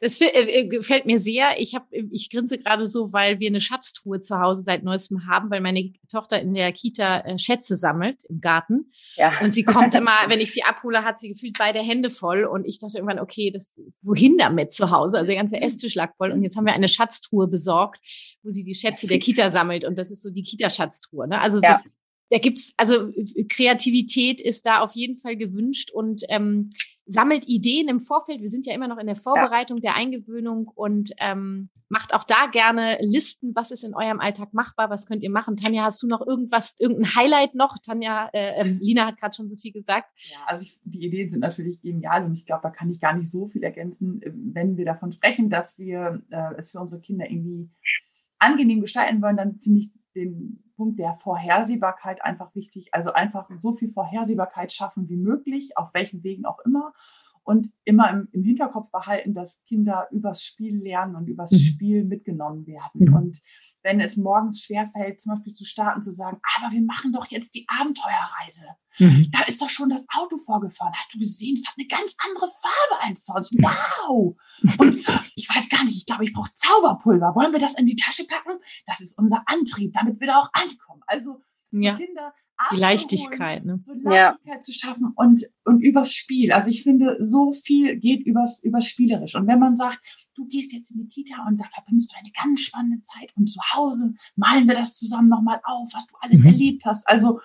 Speaker 1: Das äh, gefällt mir sehr. Ich habe, ich grinse gerade so, weil wir eine Schatztruhe zu Hause seit neuestem haben, weil meine Tochter in der Kita äh, Schätze sammelt im Garten. Ja. Und sie kommt immer, wenn ich sie abhole, hat sie gefühlt beide Hände voll. Und ich dachte irgendwann, okay, das wohin damit zu Hause? Also der ganze Esstisch lag voll. Und jetzt haben wir eine Schatztruhe besorgt, wo sie die Schätze der Kita sammelt. Und das ist so die Kita-Schatztruhe. Ne? Also ja. das, da gibt's also Kreativität ist da auf jeden Fall gewünscht und ähm, sammelt Ideen im Vorfeld. Wir sind ja immer noch in der Vorbereitung ja. der Eingewöhnung und ähm, macht auch da gerne Listen, was ist in eurem Alltag machbar, was könnt ihr machen. Tanja, hast du noch irgendwas, irgendein Highlight noch? Tanja, äh, äh, Lina hat gerade schon so viel gesagt.
Speaker 2: Ja, also ich, die Ideen sind natürlich genial und ich glaube, da kann ich gar nicht so viel ergänzen, wenn wir davon sprechen, dass wir äh, es für unsere Kinder irgendwie angenehm gestalten wollen, dann finde ich den Punkt der Vorhersehbarkeit einfach wichtig. Also einfach so viel Vorhersehbarkeit schaffen wie möglich, auf welchen Wegen auch immer und immer im, im Hinterkopf behalten, dass Kinder übers Spiel lernen und übers mhm. Spiel mitgenommen werden. Mhm. Und wenn es morgens schwerfällt, zum Beispiel zu starten, zu sagen, aber wir machen doch jetzt die Abenteuerreise. Mhm. Da ist doch schon das Auto vorgefahren. Hast du gesehen? Es hat eine ganz andere Farbe als sonst. Wow! Und ich weiß gar nicht, ich glaube, ich brauche Zauberpulver. Wollen wir das in die Tasche packen? Das ist unser Antrieb, damit wir da auch ankommen. Also
Speaker 1: ja. Kinder die Leichtigkeit, ne?
Speaker 2: So Leichtigkeit ja. zu schaffen und, und übers Spiel. Also ich finde, so viel geht übers, übers Spielerisch. Und wenn man sagt, du gehst jetzt in die Kita und da verbringst du eine ganz spannende Zeit und zu Hause malen wir das zusammen nochmal auf, was du alles mhm. erlebt hast. Also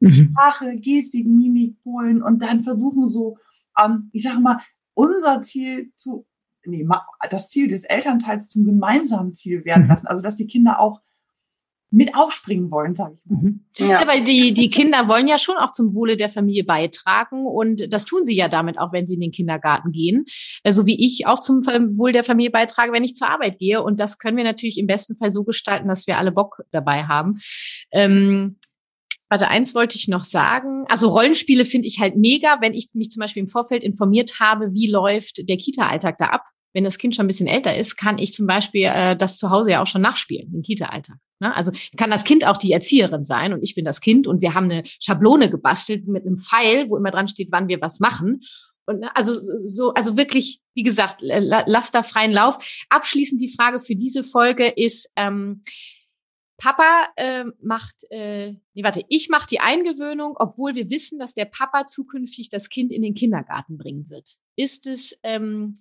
Speaker 2: mhm. Sprache, Gestik, Mimik holen und dann versuchen so, ähm, ich sage mal, unser Ziel zu, nee, das Ziel des Elternteils zum gemeinsamen Ziel werden mhm. lassen. Also dass die Kinder auch mit aufspringen wollen, sage ich mal. Mhm.
Speaker 1: Ja. ja. weil die, die Kinder wollen ja schon auch zum Wohle der Familie beitragen und das tun sie ja damit auch, wenn sie in den Kindergarten gehen. So also wie ich auch zum Wohl der Familie beitrage, wenn ich zur Arbeit gehe. Und das können wir natürlich im besten Fall so gestalten, dass wir alle Bock dabei haben. Ähm, Warte, eins wollte ich noch sagen. Also Rollenspiele finde ich halt mega, wenn ich mich zum Beispiel im Vorfeld informiert habe, wie läuft der Kita-Alltag da ab. Wenn das Kind schon ein bisschen älter ist, kann ich zum Beispiel äh, das zu Hause ja auch schon nachspielen, den Kita-Alltag. Ne? Also kann das Kind auch die Erzieherin sein und ich bin das Kind und wir haben eine Schablone gebastelt mit einem Pfeil, wo immer dran steht, wann wir was machen. Und ne, also so, also wirklich, wie gesagt, lass da freien Lauf. Abschließend die Frage für diese Folge ist, ähm, Papa äh, macht, äh, nee, warte, ich mache die Eingewöhnung, obwohl wir wissen, dass der Papa zukünftig das Kind in den Kindergarten bringen wird. Ist es ähm,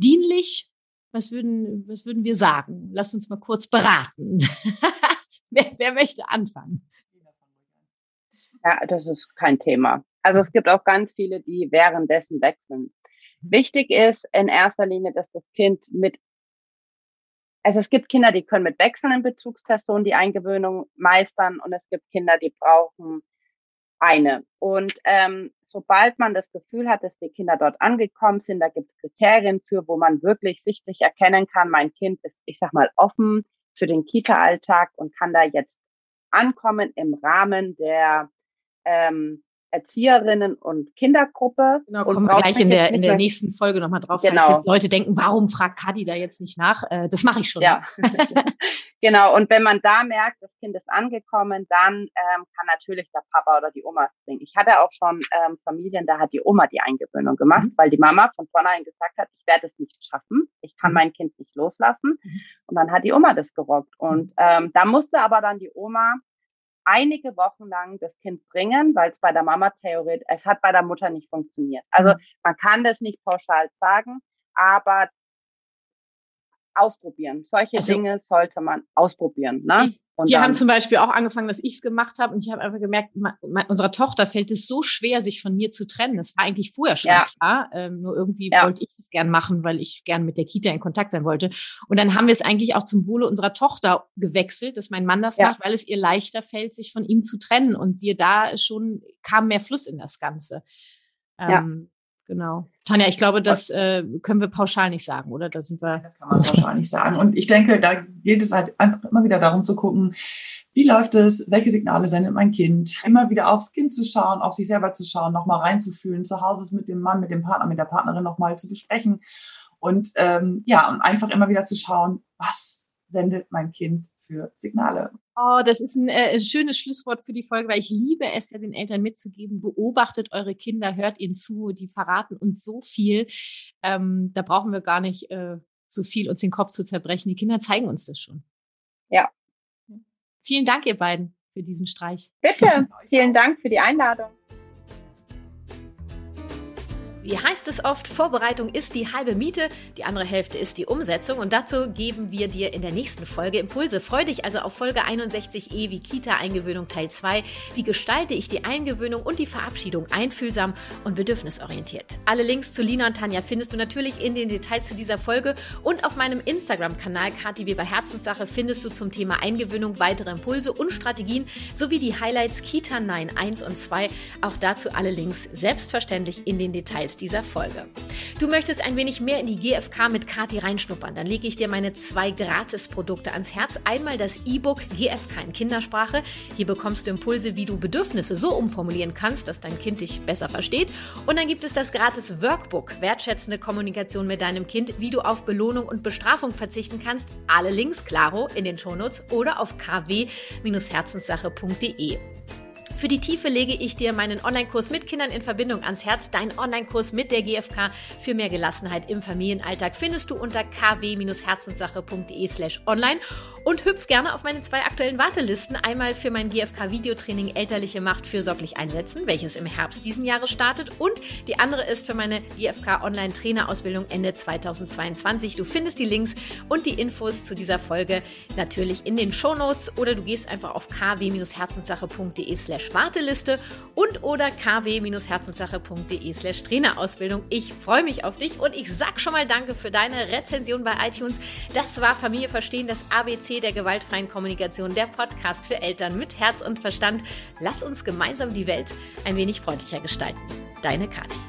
Speaker 1: dienlich? Was würden, was würden wir sagen? Lass uns mal kurz beraten. wer, wer möchte anfangen?
Speaker 3: Ja, das ist kein Thema. Also es gibt auch ganz viele, die währenddessen wechseln. Mhm. Wichtig ist in erster Linie, dass das Kind mit also es gibt Kinder, die können mit wechselnden Bezugspersonen die Eingewöhnung meistern und es gibt Kinder, die brauchen eine. Und ähm, sobald man das Gefühl hat, dass die Kinder dort angekommen sind, da gibt es Kriterien für, wo man wirklich sichtlich erkennen kann, mein Kind ist, ich sag mal, offen für den Kita-Alltag und kann da jetzt ankommen im Rahmen der ähm, Erzieherinnen und Kindergruppe.
Speaker 1: Genau, kommen wir gleich in der, in der nächsten Folge nochmal drauf, genau. falls jetzt Leute denken, warum fragt Kadi da jetzt nicht nach? Äh, das mache ich schon.
Speaker 3: Ja, genau. Und wenn man da merkt, das Kind ist angekommen, dann ähm, kann natürlich der Papa oder die Oma springen. Ich hatte auch schon ähm, Familien, da hat die Oma die Eingewöhnung gemacht, mhm. weil die Mama von vornherein gesagt hat, ich werde es nicht schaffen, ich kann mhm. mein Kind nicht loslassen. Mhm. Und dann hat die Oma das gerockt. Und ähm, da musste aber dann die Oma einige Wochen lang das Kind bringen, weil es bei der Mama theoretisch, es hat bei der Mutter nicht funktioniert. Also mhm. man kann das nicht pauschal sagen, aber ausprobieren. Solche also, Dinge sollte man ausprobieren. Ne?
Speaker 1: wir dann, haben zum Beispiel auch angefangen, dass ich es gemacht habe und ich habe einfach gemerkt, unserer Tochter fällt es so schwer, sich von mir zu trennen. Das war eigentlich vorher schon ja. klar. Ähm, nur irgendwie ja. wollte ich es gern machen, weil ich gern mit der Kita in Kontakt sein wollte. Und dann haben wir es eigentlich auch zum Wohle unserer Tochter gewechselt, dass mein Mann das ja. macht, weil es ihr leichter fällt, sich von ihm zu trennen. Und siehe da, schon kam mehr Fluss in das Ganze. Ähm, Genau. Tanja, ich glaube, das äh, können wir pauschal nicht sagen, oder? Da sind wir.
Speaker 2: Das kann man pauschal nicht sagen. Und ich denke, da geht es halt einfach immer wieder darum zu gucken, wie läuft es, welche Signale sendet mein Kind, immer wieder aufs Kind zu schauen, auf sich selber zu schauen, nochmal reinzufühlen, zu Hause es mit dem Mann, mit dem Partner, mit der Partnerin nochmal zu besprechen und ähm, ja, und einfach immer wieder zu schauen, was sendet mein Kind für Signale.
Speaker 1: Oh, das ist ein äh, schönes Schlusswort für die Folge, weil ich liebe es ja den Eltern mitzugeben. Beobachtet eure Kinder, hört ihnen zu, die verraten uns so viel. Ähm, da brauchen wir gar nicht äh, so viel uns den Kopf zu zerbrechen. Die Kinder zeigen uns das schon.
Speaker 3: Ja.
Speaker 1: Vielen Dank, ihr beiden, für diesen Streich.
Speaker 3: Bitte, vielen Dank für die Einladung.
Speaker 1: Wie heißt es oft, Vorbereitung ist die halbe Miete, die andere Hälfte ist die Umsetzung und dazu geben wir dir in der nächsten Folge Impulse. Freu dich also auf Folge 61e wie Kita-Eingewöhnung Teil 2. Wie gestalte ich die Eingewöhnung und die Verabschiedung einfühlsam und bedürfnisorientiert? Alle Links zu Lina und Tanja findest du natürlich in den Details zu dieser Folge und auf meinem Instagram-Kanal Kati Weber Herzenssache findest du zum Thema Eingewöhnung weitere Impulse und Strategien sowie die Highlights Kita 9 1 und 2. Auch dazu alle Links selbstverständlich in den Details Details dieser Folge. Du möchtest ein wenig mehr in die GfK mit Kati reinschnuppern, dann lege ich dir meine zwei Gratis-Produkte ans Herz. Einmal das E-Book GfK in Kindersprache. Hier bekommst du Impulse, wie du Bedürfnisse so umformulieren kannst, dass dein Kind dich besser versteht. Und dann gibt es das gratis Workbook, wertschätzende Kommunikation mit deinem Kind, wie du auf Belohnung und Bestrafung verzichten kannst. Alle Links, klaro, in den Shownotes oder auf kw-herzenssache.de. Für die Tiefe lege ich dir meinen Online-Kurs mit Kindern in Verbindung ans Herz. Dein Online-Kurs mit der GfK für mehr Gelassenheit im Familienalltag findest du unter kw-herzenssache.de slash online und hüpf gerne auf meine zwei aktuellen Wartelisten. Einmal für mein GfK-Videotraining Elterliche Macht fürsorglich einsetzen, welches im Herbst diesen Jahres startet und die andere ist für meine GfK Online-Trainerausbildung Ende 2022. Du findest die Links und die Infos zu dieser Folge natürlich in den Shownotes oder du gehst einfach auf kw-herzenssache.de slash Warteliste und oder kw-herzenssache.de slash Trainerausbildung. Ich freue mich auf dich und ich sag schon mal Danke für deine Rezension bei iTunes. Das war Familie Verstehen, das Der gewaltfreien Kommunikation, der Podcast für Eltern mit Herz und Verstand. Lass uns gemeinsam die Welt ein wenig freundlicher gestalten. Deine Kathi.